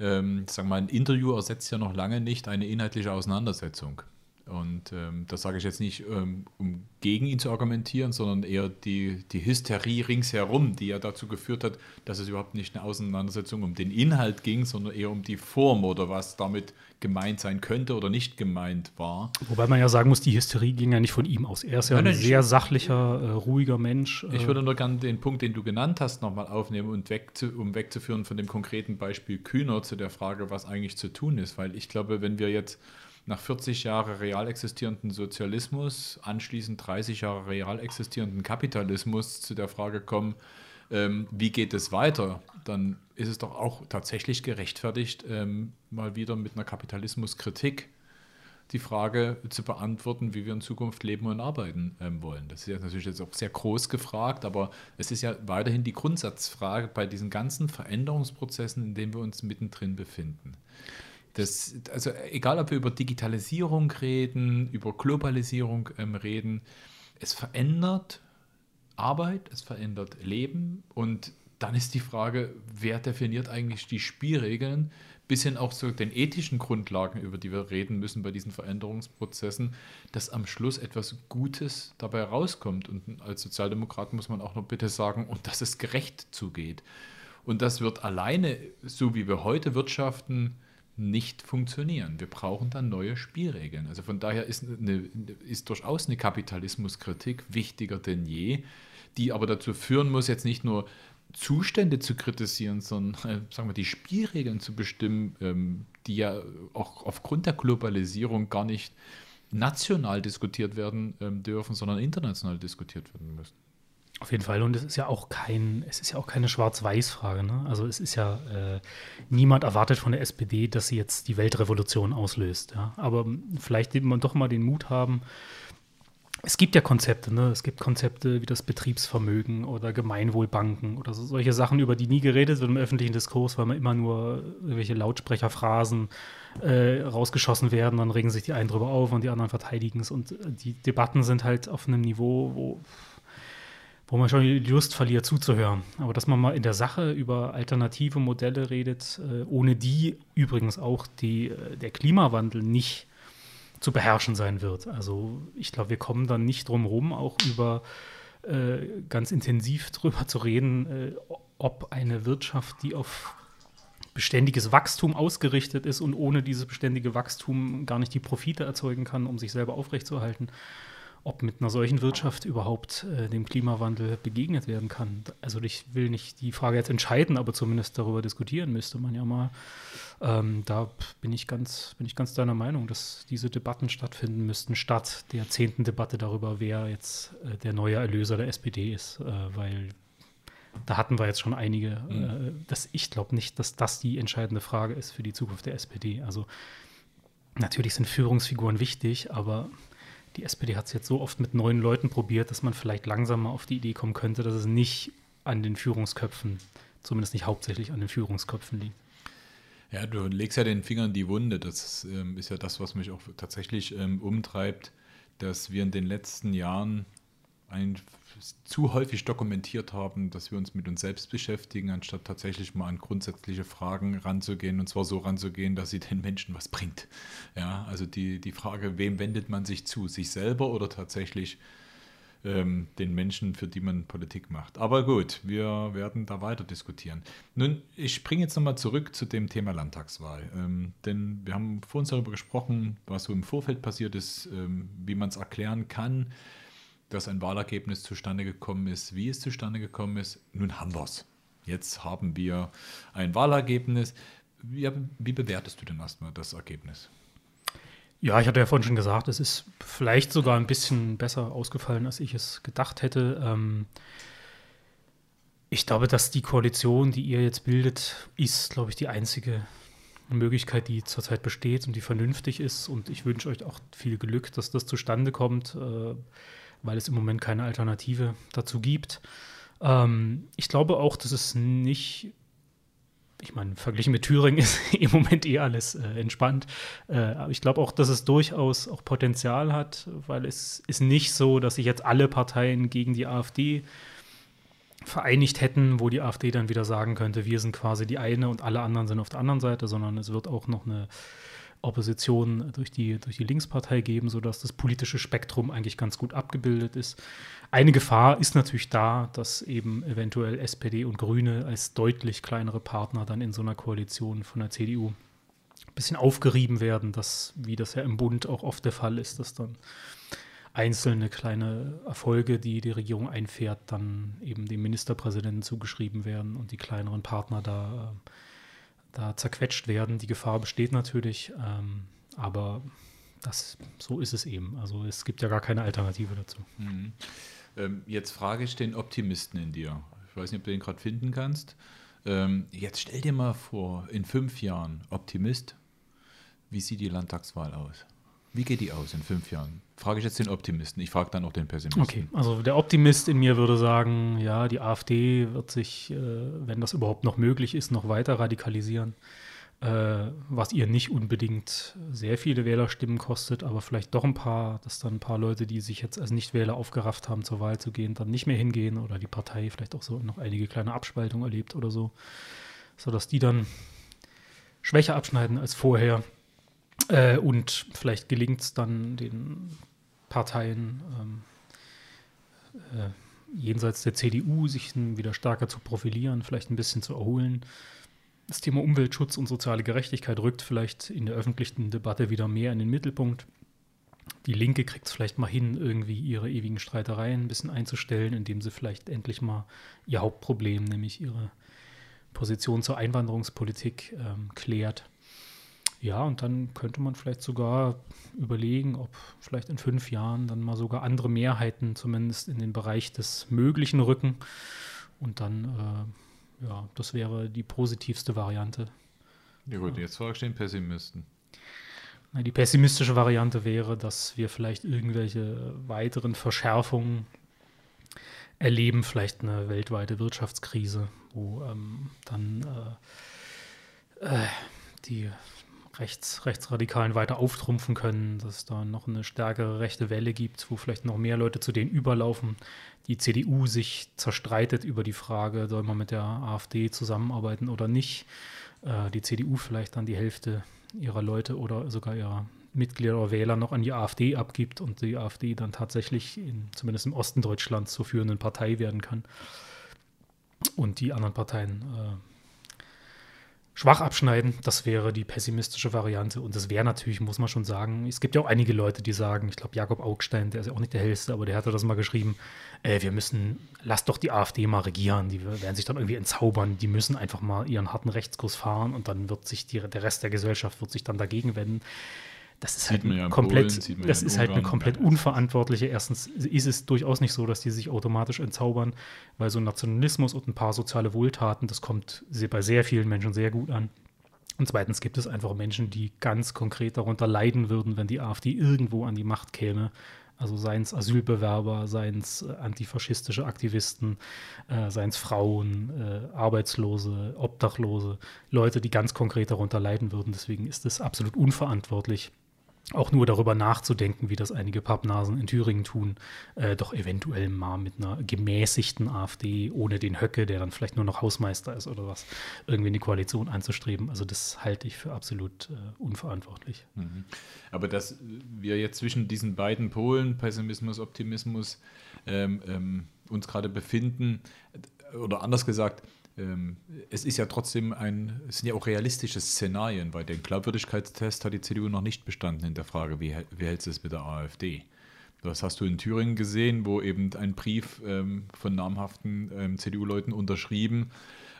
A: ähm, sagen wir mal, ein Interview ersetzt ja noch lange nicht eine inhaltliche Auseinandersetzung. Und ähm, das sage ich jetzt nicht, ähm, um gegen ihn zu argumentieren, sondern eher die, die Hysterie ringsherum, die ja dazu geführt hat, dass es überhaupt nicht eine Auseinandersetzung um den Inhalt ging, sondern eher um die Form oder was damit gemeint sein könnte oder nicht gemeint war.
B: Wobei man ja sagen muss, die Hysterie ging ja nicht von ihm aus. Er ist ja nein, ein sehr sachlicher, äh, ruhiger Mensch.
A: Ich würde nur gerne den Punkt, den du genannt hast, nochmal aufnehmen und wegzu, um wegzuführen von dem konkreten Beispiel Kühner zu der Frage, was eigentlich zu tun ist. Weil ich glaube, wenn wir jetzt nach 40 Jahren real existierenden Sozialismus, anschließend 30 Jahre real existierenden Kapitalismus zu der Frage kommen, ähm, wie geht es weiter, dann ist es doch auch tatsächlich gerechtfertigt, ähm, mal wieder mit einer Kapitalismuskritik die Frage zu beantworten, wie wir in Zukunft leben und arbeiten ähm, wollen. Das ist ja natürlich jetzt auch sehr groß gefragt, aber es ist ja weiterhin die Grundsatzfrage bei diesen ganzen Veränderungsprozessen, in denen wir uns mittendrin befinden. Das, also egal, ob wir über Digitalisierung reden, über Globalisierung ähm, reden, es verändert Arbeit, es verändert Leben und dann ist die Frage, wer definiert eigentlich die Spielregeln, bis hin auch zu den ethischen Grundlagen, über die wir reden müssen bei diesen Veränderungsprozessen, dass am Schluss etwas Gutes dabei rauskommt. Und als Sozialdemokrat muss man auch noch bitte sagen, und dass es gerecht zugeht. Und das wird alleine, so wie wir heute wirtschaften, nicht funktionieren. Wir brauchen dann neue Spielregeln. Also von daher ist, eine, ist durchaus eine Kapitalismuskritik wichtiger denn je, die aber dazu führen muss, jetzt nicht nur Zustände zu kritisieren, sondern äh, sagen wir, die Spielregeln zu bestimmen, ähm, die ja auch aufgrund der Globalisierung gar nicht national diskutiert werden ähm, dürfen, sondern international diskutiert werden müssen.
B: Auf jeden Fall. Und es ist ja auch kein, es ist ja auch keine Schwarz-Weiß-Frage. Ne? Also es ist ja, äh, niemand erwartet von der SPD, dass sie jetzt die Weltrevolution auslöst. Ja? Aber vielleicht man doch mal den Mut haben. Es gibt ja Konzepte, ne? Es gibt Konzepte wie das Betriebsvermögen oder Gemeinwohlbanken oder so, solche Sachen, über die nie geredet wird im öffentlichen Diskurs, weil man immer nur irgendwelche Lautsprecherphrasen äh, rausgeschossen werden, dann regen sich die einen drüber auf und die anderen verteidigen es. Und die Debatten sind halt auf einem Niveau, wo wo man schon die Lust verliert zuzuhören. Aber dass man mal in der Sache über alternative Modelle redet, äh, ohne die übrigens auch die, äh, der Klimawandel nicht zu beherrschen sein wird. Also ich glaube, wir kommen dann nicht drum herum, auch über äh, ganz intensiv drüber zu reden, äh, ob eine Wirtschaft, die auf beständiges Wachstum ausgerichtet ist und ohne dieses beständige Wachstum gar nicht die Profite erzeugen kann, um sich selber aufrechtzuerhalten, ob mit einer solchen Wirtschaft überhaupt äh, dem Klimawandel begegnet werden kann. Also ich will nicht die Frage jetzt entscheiden, aber zumindest darüber diskutieren müsste man ja mal. Ähm, da bin ich ganz, bin ich ganz deiner Meinung, dass diese Debatten stattfinden müssten, statt der zehnten Debatte darüber, wer jetzt äh, der neue Erlöser der SPD ist, äh, weil da hatten wir jetzt schon einige. Mhm. Äh, dass ich glaube nicht, dass das die entscheidende Frage ist für die Zukunft der SPD. Also natürlich sind Führungsfiguren wichtig, aber die SPD hat es jetzt so oft mit neuen Leuten probiert, dass man vielleicht langsam mal auf die Idee kommen könnte, dass es nicht an den Führungsköpfen, zumindest nicht hauptsächlich an den Führungsköpfen liegt.
A: Ja, du legst ja den Finger in die Wunde. Das ähm, ist ja das, was mich auch tatsächlich ähm, umtreibt, dass wir in den letzten Jahren ein, zu häufig dokumentiert haben, dass wir uns mit uns selbst beschäftigen, anstatt tatsächlich mal an grundsätzliche Fragen ranzugehen und zwar so ranzugehen, dass sie den Menschen was bringt. Ja, also die, die Frage, wem wendet man sich zu? Sich selber oder tatsächlich ähm, den Menschen, für die man Politik macht. Aber gut, wir werden da weiter diskutieren. Nun, ich springe jetzt nochmal zurück zu dem Thema Landtagswahl. Ähm, denn wir haben vor uns darüber gesprochen, was so im Vorfeld passiert ist, ähm, wie man es erklären kann, dass ein Wahlergebnis zustande gekommen ist, wie es zustande gekommen ist. Nun haben wir es. Jetzt haben wir ein Wahlergebnis. Wie, wie bewertest du denn erstmal das Ergebnis?
B: Ja, ich hatte ja vorhin schon gesagt, es ist vielleicht sogar ein bisschen besser ausgefallen, als ich es gedacht hätte. Ähm ich glaube, dass die Koalition, die ihr jetzt bildet, ist, glaube ich, die einzige Möglichkeit, die zurzeit besteht und die vernünftig ist. Und ich wünsche euch auch viel Glück, dass das zustande kommt, äh, weil es im Moment keine Alternative dazu gibt. Ähm ich glaube auch, dass es nicht ich meine, verglichen mit Thüringen ist im Moment eh alles äh, entspannt. Äh, aber ich glaube auch, dass es durchaus auch Potenzial hat, weil es ist nicht so, dass sich jetzt alle Parteien gegen die AfD vereinigt hätten, wo die AfD dann wieder sagen könnte, wir sind quasi die eine und alle anderen sind auf der anderen Seite, sondern es wird auch noch eine Opposition durch die, durch die Linkspartei geben, sodass das politische Spektrum eigentlich ganz gut abgebildet ist. Eine Gefahr ist natürlich da, dass eben eventuell SPD und Grüne als deutlich kleinere Partner dann in so einer Koalition von der CDU ein bisschen aufgerieben werden, dass, wie das ja im Bund auch oft der Fall ist, dass dann einzelne kleine Erfolge, die die Regierung einfährt, dann eben dem Ministerpräsidenten zugeschrieben werden und die kleineren Partner da äh, da zerquetscht werden. Die Gefahr besteht natürlich, ähm, aber das, so ist es eben. Also es gibt ja gar keine Alternative dazu. Mhm.
A: Ähm, jetzt frage ich den Optimisten in dir. Ich weiß nicht, ob du den gerade finden kannst. Ähm, jetzt stell dir mal vor, in fünf Jahren, Optimist, wie sieht die Landtagswahl aus? Wie geht die aus in fünf Jahren? Frage ich jetzt den Optimisten. Ich frage dann auch den Pessimisten.
B: Okay, also der Optimist in mir würde sagen, ja, die AfD wird sich, äh, wenn das überhaupt noch möglich ist, noch weiter radikalisieren. Äh, was ihr nicht unbedingt sehr viele Wählerstimmen kostet, aber vielleicht doch ein paar, dass dann ein paar Leute, die sich jetzt als Nichtwähler aufgerafft haben, zur Wahl zu gehen, dann nicht mehr hingehen oder die Partei vielleicht auch so noch einige kleine Abspaltungen erlebt oder so, sodass die dann schwächer abschneiden als vorher. Äh, und vielleicht gelingt es dann den Parteien ähm, äh, jenseits der CDU, sich wieder stärker zu profilieren, vielleicht ein bisschen zu erholen. Das Thema Umweltschutz und soziale Gerechtigkeit rückt vielleicht in der öffentlichen Debatte wieder mehr in den Mittelpunkt. Die Linke kriegt es vielleicht mal hin, irgendwie ihre ewigen Streitereien ein bisschen einzustellen, indem sie vielleicht endlich mal ihr Hauptproblem, nämlich ihre Position zur Einwanderungspolitik, ähm, klärt. Ja, und dann könnte man vielleicht sogar überlegen, ob vielleicht in fünf Jahren dann mal sogar andere Mehrheiten zumindest in den Bereich des Möglichen rücken. Und dann, äh, ja, das wäre die positivste Variante.
A: Ja gut, jetzt frage ich den Pessimisten.
B: Na, die pessimistische Variante wäre, dass wir vielleicht irgendwelche weiteren Verschärfungen erleben, vielleicht eine weltweite Wirtschaftskrise, wo ähm, dann äh, äh, die Rechts, Rechtsradikalen weiter auftrumpfen können, dass es da noch eine stärkere rechte Welle gibt, wo vielleicht noch mehr Leute zu denen überlaufen. Die CDU sich zerstreitet über die Frage, soll man mit der AfD zusammenarbeiten oder nicht. Äh, die CDU vielleicht dann die Hälfte ihrer Leute oder sogar ihrer Mitglieder oder Wähler noch an die AfD abgibt und die AfD dann tatsächlich in, zumindest im Osten Deutschlands zur führenden Partei werden kann. Und die anderen Parteien äh, schwach abschneiden. Das wäre die pessimistische Variante. Und das wäre natürlich, muss man schon sagen, es gibt ja auch einige Leute, die sagen, ich glaube, Jakob Augstein, der ist ja auch nicht der hellste, aber der hatte das mal geschrieben, äh, wir müssen, lass doch die AfD mal regieren, die werden sich dann irgendwie entzaubern, die müssen einfach mal ihren harten Rechtskurs fahren und dann wird sich die, der Rest der Gesellschaft wird sich dann dagegen wenden. Das ist halt ja komplett, Polen, das ist halt eine komplett unverantwortliche. Erstens ist es durchaus nicht so, dass die sich automatisch entzaubern, weil so Nationalismus und ein paar soziale Wohltaten, das kommt bei sehr vielen Menschen sehr gut an. Und zweitens gibt es einfach Menschen, die ganz konkret darunter leiden würden, wenn die AfD irgendwo an die Macht käme. Also seien es Asylbewerber, seien es äh, antifaschistische Aktivisten, äh, seien es Frauen, äh, Arbeitslose, Obdachlose, Leute, die ganz konkret darunter leiden würden. Deswegen ist es absolut unverantwortlich, auch nur darüber nachzudenken, wie das einige Pappnasen in Thüringen tun, äh, doch eventuell mal mit einer gemäßigten AfD ohne den Höcke, der dann vielleicht nur noch Hausmeister ist oder was, irgendwie in die Koalition anzustreben. Also das halte ich für absolut äh, unverantwortlich. Mhm.
A: Aber dass wir jetzt zwischen diesen beiden Polen, Pessimismus, Optimismus, ähm, ähm, uns gerade befinden, oder anders gesagt, ähm, es ist ja trotzdem ein, es sind ja auch realistische Szenarien, weil den Glaubwürdigkeitstest hat die CDU noch nicht bestanden in der Frage, wie, wie hält es mit der AfD? Das hast du in Thüringen gesehen, wo eben ein Brief ähm, von namhaften ähm, CDU-Leuten unterschrieben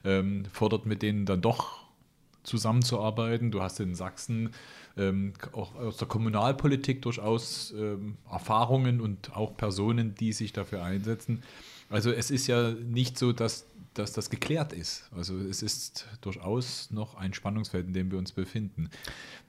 A: ähm, fordert, mit denen dann doch zusammenzuarbeiten. Du hast in Sachsen ähm, auch aus der Kommunalpolitik durchaus ähm, Erfahrungen und auch Personen, die sich dafür einsetzen. Also es ist ja nicht so, dass dass das geklärt ist. Also es ist durchaus noch ein Spannungsfeld, in dem wir uns befinden.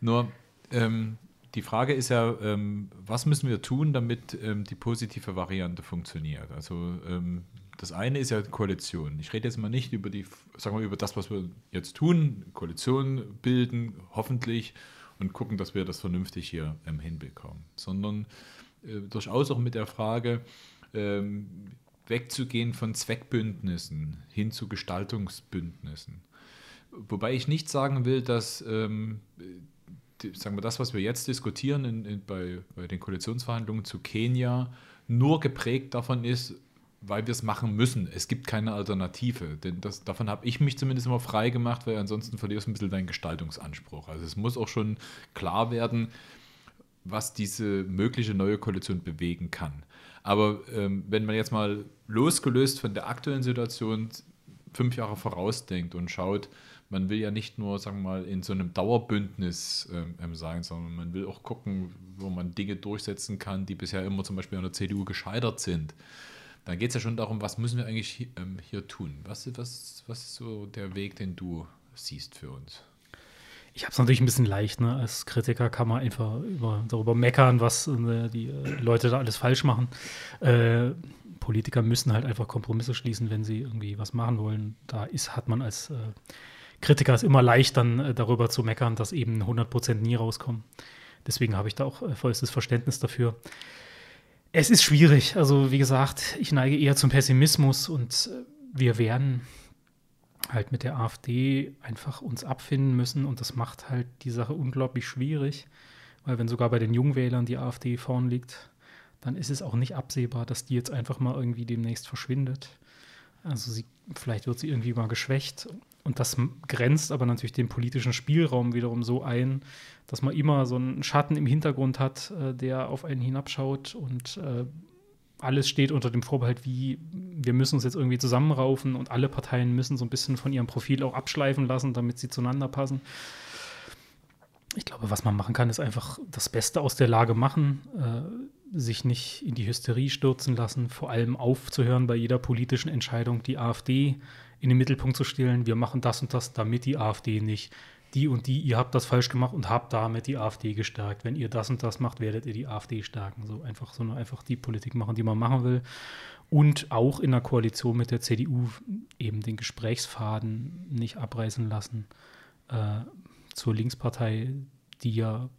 A: Nur ähm, die Frage ist ja, ähm, was müssen wir tun, damit ähm, die positive Variante funktioniert? Also ähm, das eine ist ja Koalition. Ich rede jetzt mal nicht über die, sagen wir über das, was wir jetzt tun, Koalition bilden, hoffentlich und gucken, dass wir das vernünftig hier ähm, hinbekommen, sondern äh, durchaus auch mit der Frage, ähm, wegzugehen von Zweckbündnissen hin zu Gestaltungsbündnissen. Wobei ich nicht sagen will, dass ähm, sagen wir, das, was wir jetzt diskutieren in, in, bei, bei den Koalitionsverhandlungen zu Kenia, nur geprägt davon ist, weil wir es machen müssen. Es gibt keine Alternative. Denn das, davon habe ich mich zumindest immer frei gemacht, weil ansonsten verlierst du ein bisschen deinen Gestaltungsanspruch. Also es muss auch schon klar werden, was diese mögliche neue Koalition bewegen kann. Aber ähm, wenn man jetzt mal losgelöst von der aktuellen Situation fünf Jahre vorausdenkt und schaut, man will ja nicht nur, sagen wir mal, in so einem Dauerbündnis ähm, ähm, sein, sondern man will auch gucken, wo man Dinge durchsetzen kann, die bisher immer zum Beispiel an der CDU gescheitert sind. Dann geht es ja schon darum, was müssen wir eigentlich hier, ähm, hier tun? Was, was, was ist so der Weg, den du siehst für uns?
B: Ich habe es natürlich ein bisschen leicht. Ne? Als Kritiker kann man einfach über, darüber meckern, was äh, die äh, Leute da alles falsch machen. Äh, Politiker müssen halt einfach Kompromisse schließen, wenn sie irgendwie was machen wollen. Da ist, hat man als äh, Kritiker es immer leicht, dann äh, darüber zu meckern, dass eben 100 Prozent nie rauskommen. Deswegen habe ich da auch äh, vollstes Verständnis dafür. Es ist schwierig. Also, wie gesagt, ich neige eher zum Pessimismus und wir werden halt mit der AfD einfach uns abfinden müssen und das macht halt die Sache unglaublich schwierig, weil wenn sogar bei den Jungwählern die AfD vorn liegt, dann ist es auch nicht absehbar, dass die jetzt einfach mal irgendwie demnächst verschwindet. Also sie, vielleicht wird sie irgendwie mal geschwächt und das grenzt aber natürlich den politischen Spielraum wiederum so ein, dass man immer so einen Schatten im Hintergrund hat, äh, der auf einen hinabschaut und äh, alles steht unter dem Vorbehalt, wie wir müssen uns jetzt irgendwie zusammenraufen und alle Parteien müssen so ein bisschen von ihrem Profil auch abschleifen lassen, damit sie zueinander passen. Ich glaube, was man machen kann, ist einfach das Beste aus der Lage machen, äh, sich nicht in die Hysterie stürzen lassen, vor allem aufzuhören bei jeder politischen Entscheidung, die AfD in den Mittelpunkt zu stellen. Wir machen das und das, damit die AfD nicht die und die, ihr habt das falsch gemacht und habt damit die AfD gestärkt. Wenn ihr das und das macht, werdet ihr die AfD stärken. So einfach, so einfach die Politik machen, die man machen will. Und auch in der Koalition mit der CDU eben den Gesprächsfaden nicht abreißen lassen äh, zur Linkspartei, die ja,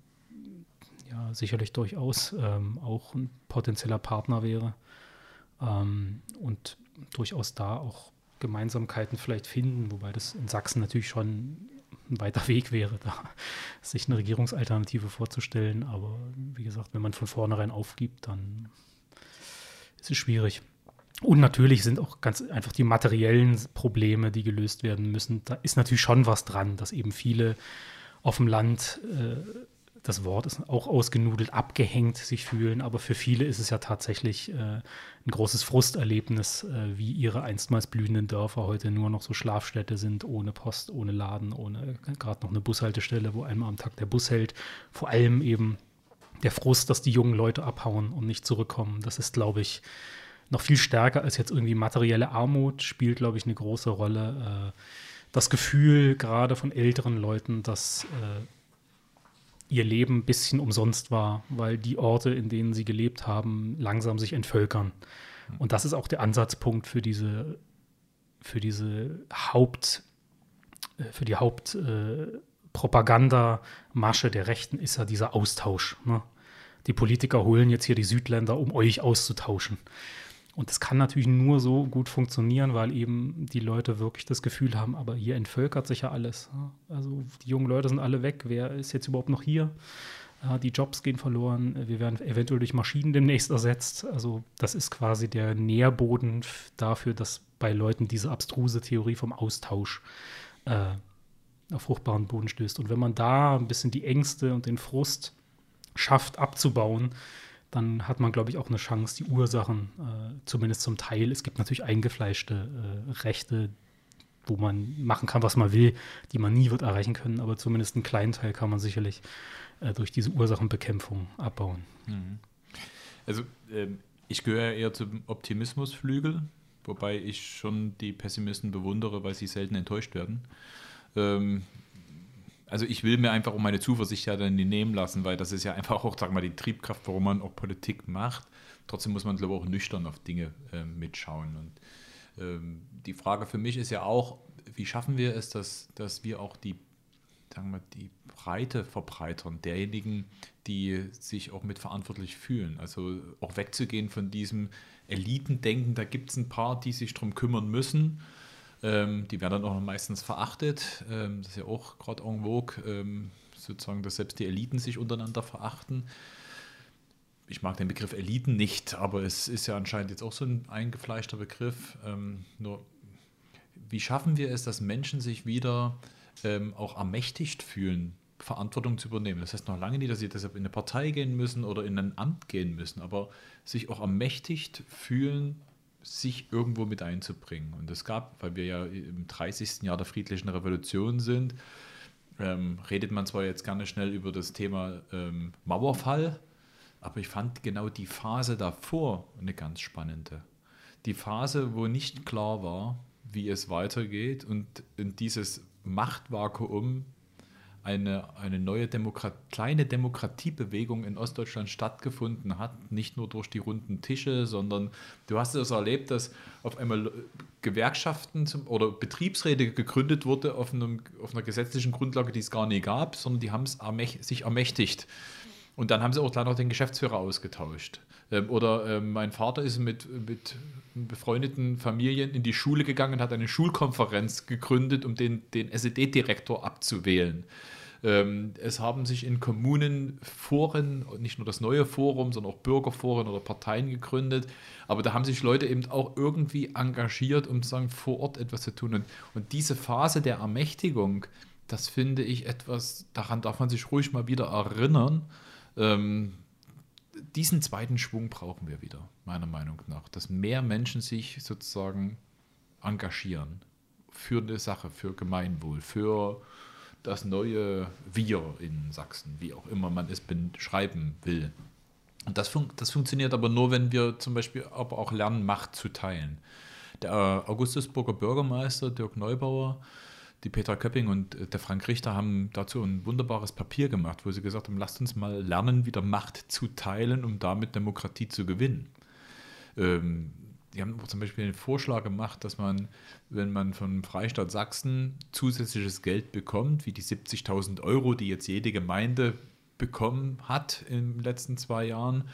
B: ja sicherlich durchaus ähm, auch ein potenzieller Partner wäre. Ähm, und durchaus da auch Gemeinsamkeiten vielleicht finden, wobei das in Sachsen natürlich schon ein weiter Weg wäre, da sich eine Regierungsalternative vorzustellen. Aber wie gesagt, wenn man von vornherein aufgibt, dann ist es schwierig. Und natürlich sind auch ganz einfach die materiellen Probleme, die gelöst werden müssen. Da ist natürlich schon was dran, dass eben viele auf dem Land äh, das Wort ist auch ausgenudelt, abgehängt sich fühlen, aber für viele ist es ja tatsächlich äh, ein großes Frusterlebnis, äh, wie ihre einstmals blühenden Dörfer heute nur noch so Schlafstädte sind, ohne Post, ohne Laden, ohne gerade noch eine Bushaltestelle, wo einmal am Tag der Bus hält. Vor allem eben der Frust, dass die jungen Leute abhauen und nicht zurückkommen. Das ist, glaube ich, noch viel stärker als jetzt irgendwie materielle Armut, spielt, glaube ich, eine große Rolle. Äh, das Gefühl gerade von älteren Leuten, dass äh, ihr Leben ein bisschen umsonst war, weil die Orte, in denen sie gelebt haben, langsam sich entvölkern. Und das ist auch der Ansatzpunkt für diese, für diese Haupt, äh, für die Hauptpropagandamasche äh, der Rechten ist ja dieser Austausch. Ne? Die Politiker holen jetzt hier die Südländer, um euch auszutauschen. Und das kann natürlich nur so gut funktionieren, weil eben die Leute wirklich das Gefühl haben, aber hier entvölkert sich ja alles. Also die jungen Leute sind alle weg. Wer ist jetzt überhaupt noch hier? Die Jobs gehen verloren. Wir werden eventuell durch Maschinen demnächst ersetzt. Also das ist quasi der Nährboden dafür, dass bei Leuten diese abstruse Theorie vom Austausch äh, auf fruchtbaren Boden stößt. Und wenn man da ein bisschen die Ängste und den Frust schafft abzubauen, dann hat man, glaube ich, auch eine Chance, die Ursachen äh, zumindest zum Teil. Es gibt natürlich eingefleischte äh, Rechte, wo man machen kann, was man will, die man nie wird erreichen können, aber zumindest einen kleinen Teil kann man sicherlich äh, durch diese Ursachenbekämpfung abbauen. Mhm.
A: Also ähm, ich gehöre eher zum Optimismusflügel, wobei ich schon die Pessimisten bewundere, weil sie selten enttäuscht werden. Ähm, also ich will mir einfach um meine Zuversicht ja dann nehmen lassen, weil das ist ja einfach auch, sag mal, die Triebkraft, warum man auch Politik macht. Trotzdem muss man, glaube ich, auch nüchtern auf Dinge äh, mitschauen. Und ähm, die Frage für mich ist ja auch, wie schaffen wir es, dass, dass wir auch die, sagen wir, die Breite verbreitern, derjenigen, die sich auch mitverantwortlich fühlen. Also auch wegzugehen von diesem Elitendenken, da gibt es ein paar, die sich darum kümmern müssen ähm, die werden dann auch meistens verachtet. Ähm, das ist ja auch gerade en vogue, ähm, sozusagen, dass selbst die Eliten sich untereinander verachten. Ich mag den Begriff Eliten nicht, aber es ist ja anscheinend jetzt auch so ein eingefleischter Begriff. Ähm, nur, wie schaffen wir es, dass Menschen sich wieder ähm, auch ermächtigt fühlen, Verantwortung zu übernehmen? Das heißt noch lange nicht, dass sie deshalb in eine Partei gehen müssen oder in ein Amt gehen müssen, aber sich auch ermächtigt fühlen, sich irgendwo mit einzubringen. Und es gab, weil wir ja im 30. Jahr der friedlichen Revolution sind, ähm, redet man zwar jetzt gerne schnell über das Thema ähm, Mauerfall, aber ich fand genau die Phase davor eine ganz spannende. Die Phase, wo nicht klar war, wie es weitergeht und in dieses Machtvakuum eine, eine neue Demokrat kleine Demokratiebewegung in Ostdeutschland stattgefunden hat, nicht nur durch die runden Tische, sondern du hast es erlebt, dass auf einmal Gewerkschaften zum, oder Betriebsräte gegründet wurde auf, einem, auf einer gesetzlichen Grundlage, die es gar nie gab, sondern die haben es ermächt, sich ermächtigt. Und dann haben sie auch gleich noch den Geschäftsführer ausgetauscht. Ähm, oder ähm, mein Vater ist mit, mit befreundeten Familien in die Schule gegangen und hat eine Schulkonferenz gegründet, um den, den SED-Direktor abzuwählen. Ähm, es haben sich in Kommunen Foren, nicht nur das neue Forum, sondern auch Bürgerforen oder Parteien gegründet. Aber da haben sich Leute eben auch irgendwie engagiert, um sagen, vor Ort etwas zu tun. Und, und diese Phase der Ermächtigung, das finde ich etwas, daran darf man sich ruhig mal wieder erinnern. Ähm, diesen zweiten Schwung brauchen wir wieder, meiner Meinung nach, dass mehr Menschen sich sozusagen engagieren für eine Sache, für Gemeinwohl, für das neue Wir in Sachsen, wie auch immer man es beschreiben will. Und das, fun das funktioniert aber nur, wenn wir zum Beispiel aber auch lernen, Macht zu teilen. Der Augustusburger Bürgermeister Dirk Neubauer, die Petra Köpping und äh, der Frank Richter haben dazu ein wunderbares Papier gemacht, wo sie gesagt haben, lasst uns mal lernen, wieder Macht zu teilen, um damit Demokratie zu gewinnen. Ähm, die haben zum Beispiel den Vorschlag gemacht, dass man, wenn man vom Freistaat Sachsen zusätzliches Geld bekommt, wie die 70.000 Euro, die jetzt jede Gemeinde bekommen hat in den letzten zwei Jahren,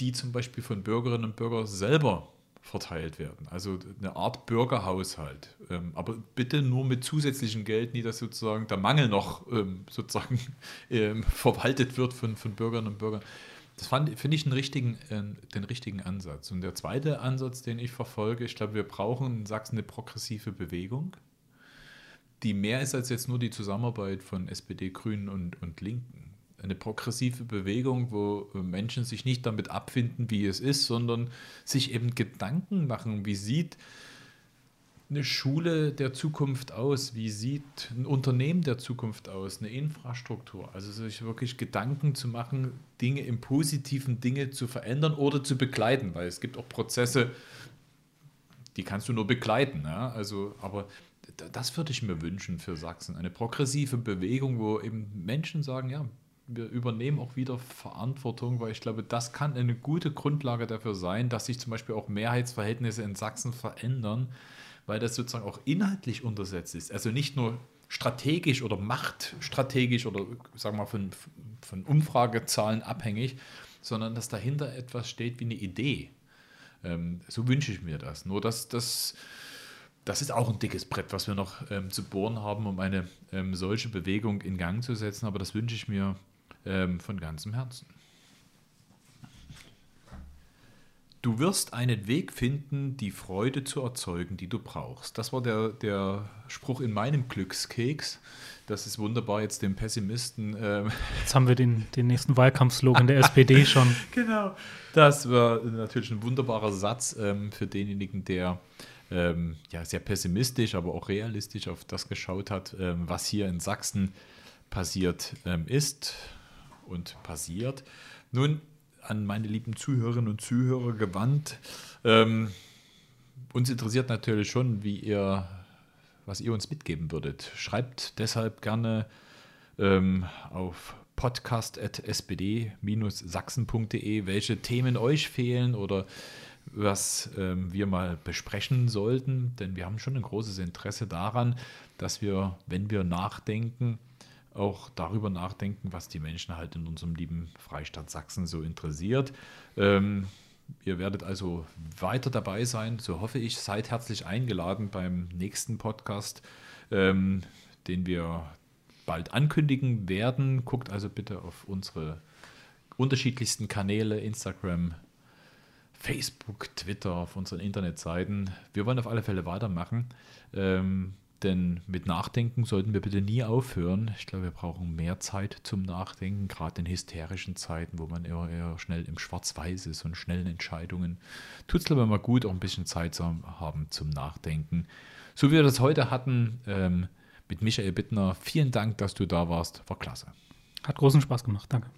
A: die zum Beispiel von Bürgerinnen und Bürgern selber verteilt werden. Also eine Art Bürgerhaushalt. Ähm, aber bitte nur mit zusätzlichem Geld, nie dass sozusagen der Mangel noch ähm, sozusagen ähm, verwaltet wird von, von Bürgerinnen und Bürgern. Das finde ich einen richtigen, äh, den richtigen Ansatz. Und der zweite Ansatz, den ich verfolge, ich glaube, wir brauchen in Sachsen eine progressive Bewegung, die mehr ist als jetzt nur die Zusammenarbeit von SPD, Grünen und, und Linken. Eine progressive Bewegung, wo Menschen sich nicht damit abfinden, wie es ist, sondern sich eben Gedanken machen, wie sieht eine Schule der Zukunft aus? Wie sieht ein Unternehmen der Zukunft aus? Eine Infrastruktur? Also sich wirklich Gedanken zu machen, Dinge im positiven Dinge zu verändern oder zu begleiten, weil es gibt auch Prozesse, die kannst du nur begleiten. Ja? Also, aber das würde ich mir wünschen für Sachsen. Eine progressive Bewegung, wo eben Menschen sagen, ja, wir übernehmen auch wieder Verantwortung, weil ich glaube, das kann eine gute Grundlage dafür sein, dass sich zum Beispiel auch Mehrheitsverhältnisse in Sachsen verändern, weil das sozusagen auch inhaltlich untersetzt ist. Also nicht nur strategisch oder machtstrategisch oder sagen wir mal von, von Umfragezahlen abhängig, sondern dass dahinter etwas steht wie eine Idee. Ähm, so wünsche ich mir das. Nur dass das, das ist auch ein dickes Brett, was wir noch ähm, zu bohren haben, um eine ähm, solche Bewegung in Gang zu setzen. Aber das wünsche ich mir ähm, von ganzem Herzen. Du wirst einen Weg finden, die Freude zu erzeugen, die du brauchst. Das war der, der Spruch in meinem Glückskeks. Das ist wunderbar, jetzt dem Pessimisten. Ähm
B: jetzt haben wir den, den nächsten Wahlkampfslogan der SPD schon.
A: Genau. Das war natürlich ein wunderbarer Satz ähm, für denjenigen, der ähm, ja, sehr pessimistisch, aber auch realistisch auf das geschaut hat, ähm, was hier in Sachsen passiert ähm, ist und passiert. Nun, an meine lieben Zuhörerinnen und Zuhörer gewandt. Ähm, uns interessiert natürlich schon, wie ihr, was ihr uns mitgeben würdet. Schreibt deshalb gerne ähm, auf podcast.spd-sachsen.de, welche Themen euch fehlen oder was ähm, wir mal besprechen sollten, denn wir haben schon ein großes Interesse daran, dass wir, wenn wir nachdenken, auch darüber nachdenken, was die Menschen halt in unserem lieben Freistaat Sachsen so interessiert. Ähm, ihr werdet also weiter dabei sein, so hoffe ich. Seid herzlich eingeladen beim nächsten Podcast, ähm, den wir bald ankündigen werden. Guckt also bitte auf unsere unterschiedlichsten Kanäle, Instagram, Facebook, Twitter, auf unseren Internetseiten. Wir wollen auf alle Fälle weitermachen. Ähm, denn mit Nachdenken sollten wir bitte nie aufhören. Ich glaube, wir brauchen mehr Zeit zum Nachdenken, gerade in hysterischen Zeiten, wo man eher, eher schnell im Schwarz-Weiß ist und schnellen Entscheidungen. Tut es, ich, mal gut, auch ein bisschen Zeit zu haben zum Nachdenken. So wie wir das heute hatten ähm, mit Michael Bittner. Vielen Dank, dass du da warst. War klasse.
B: Hat großen Spaß gemacht. Danke.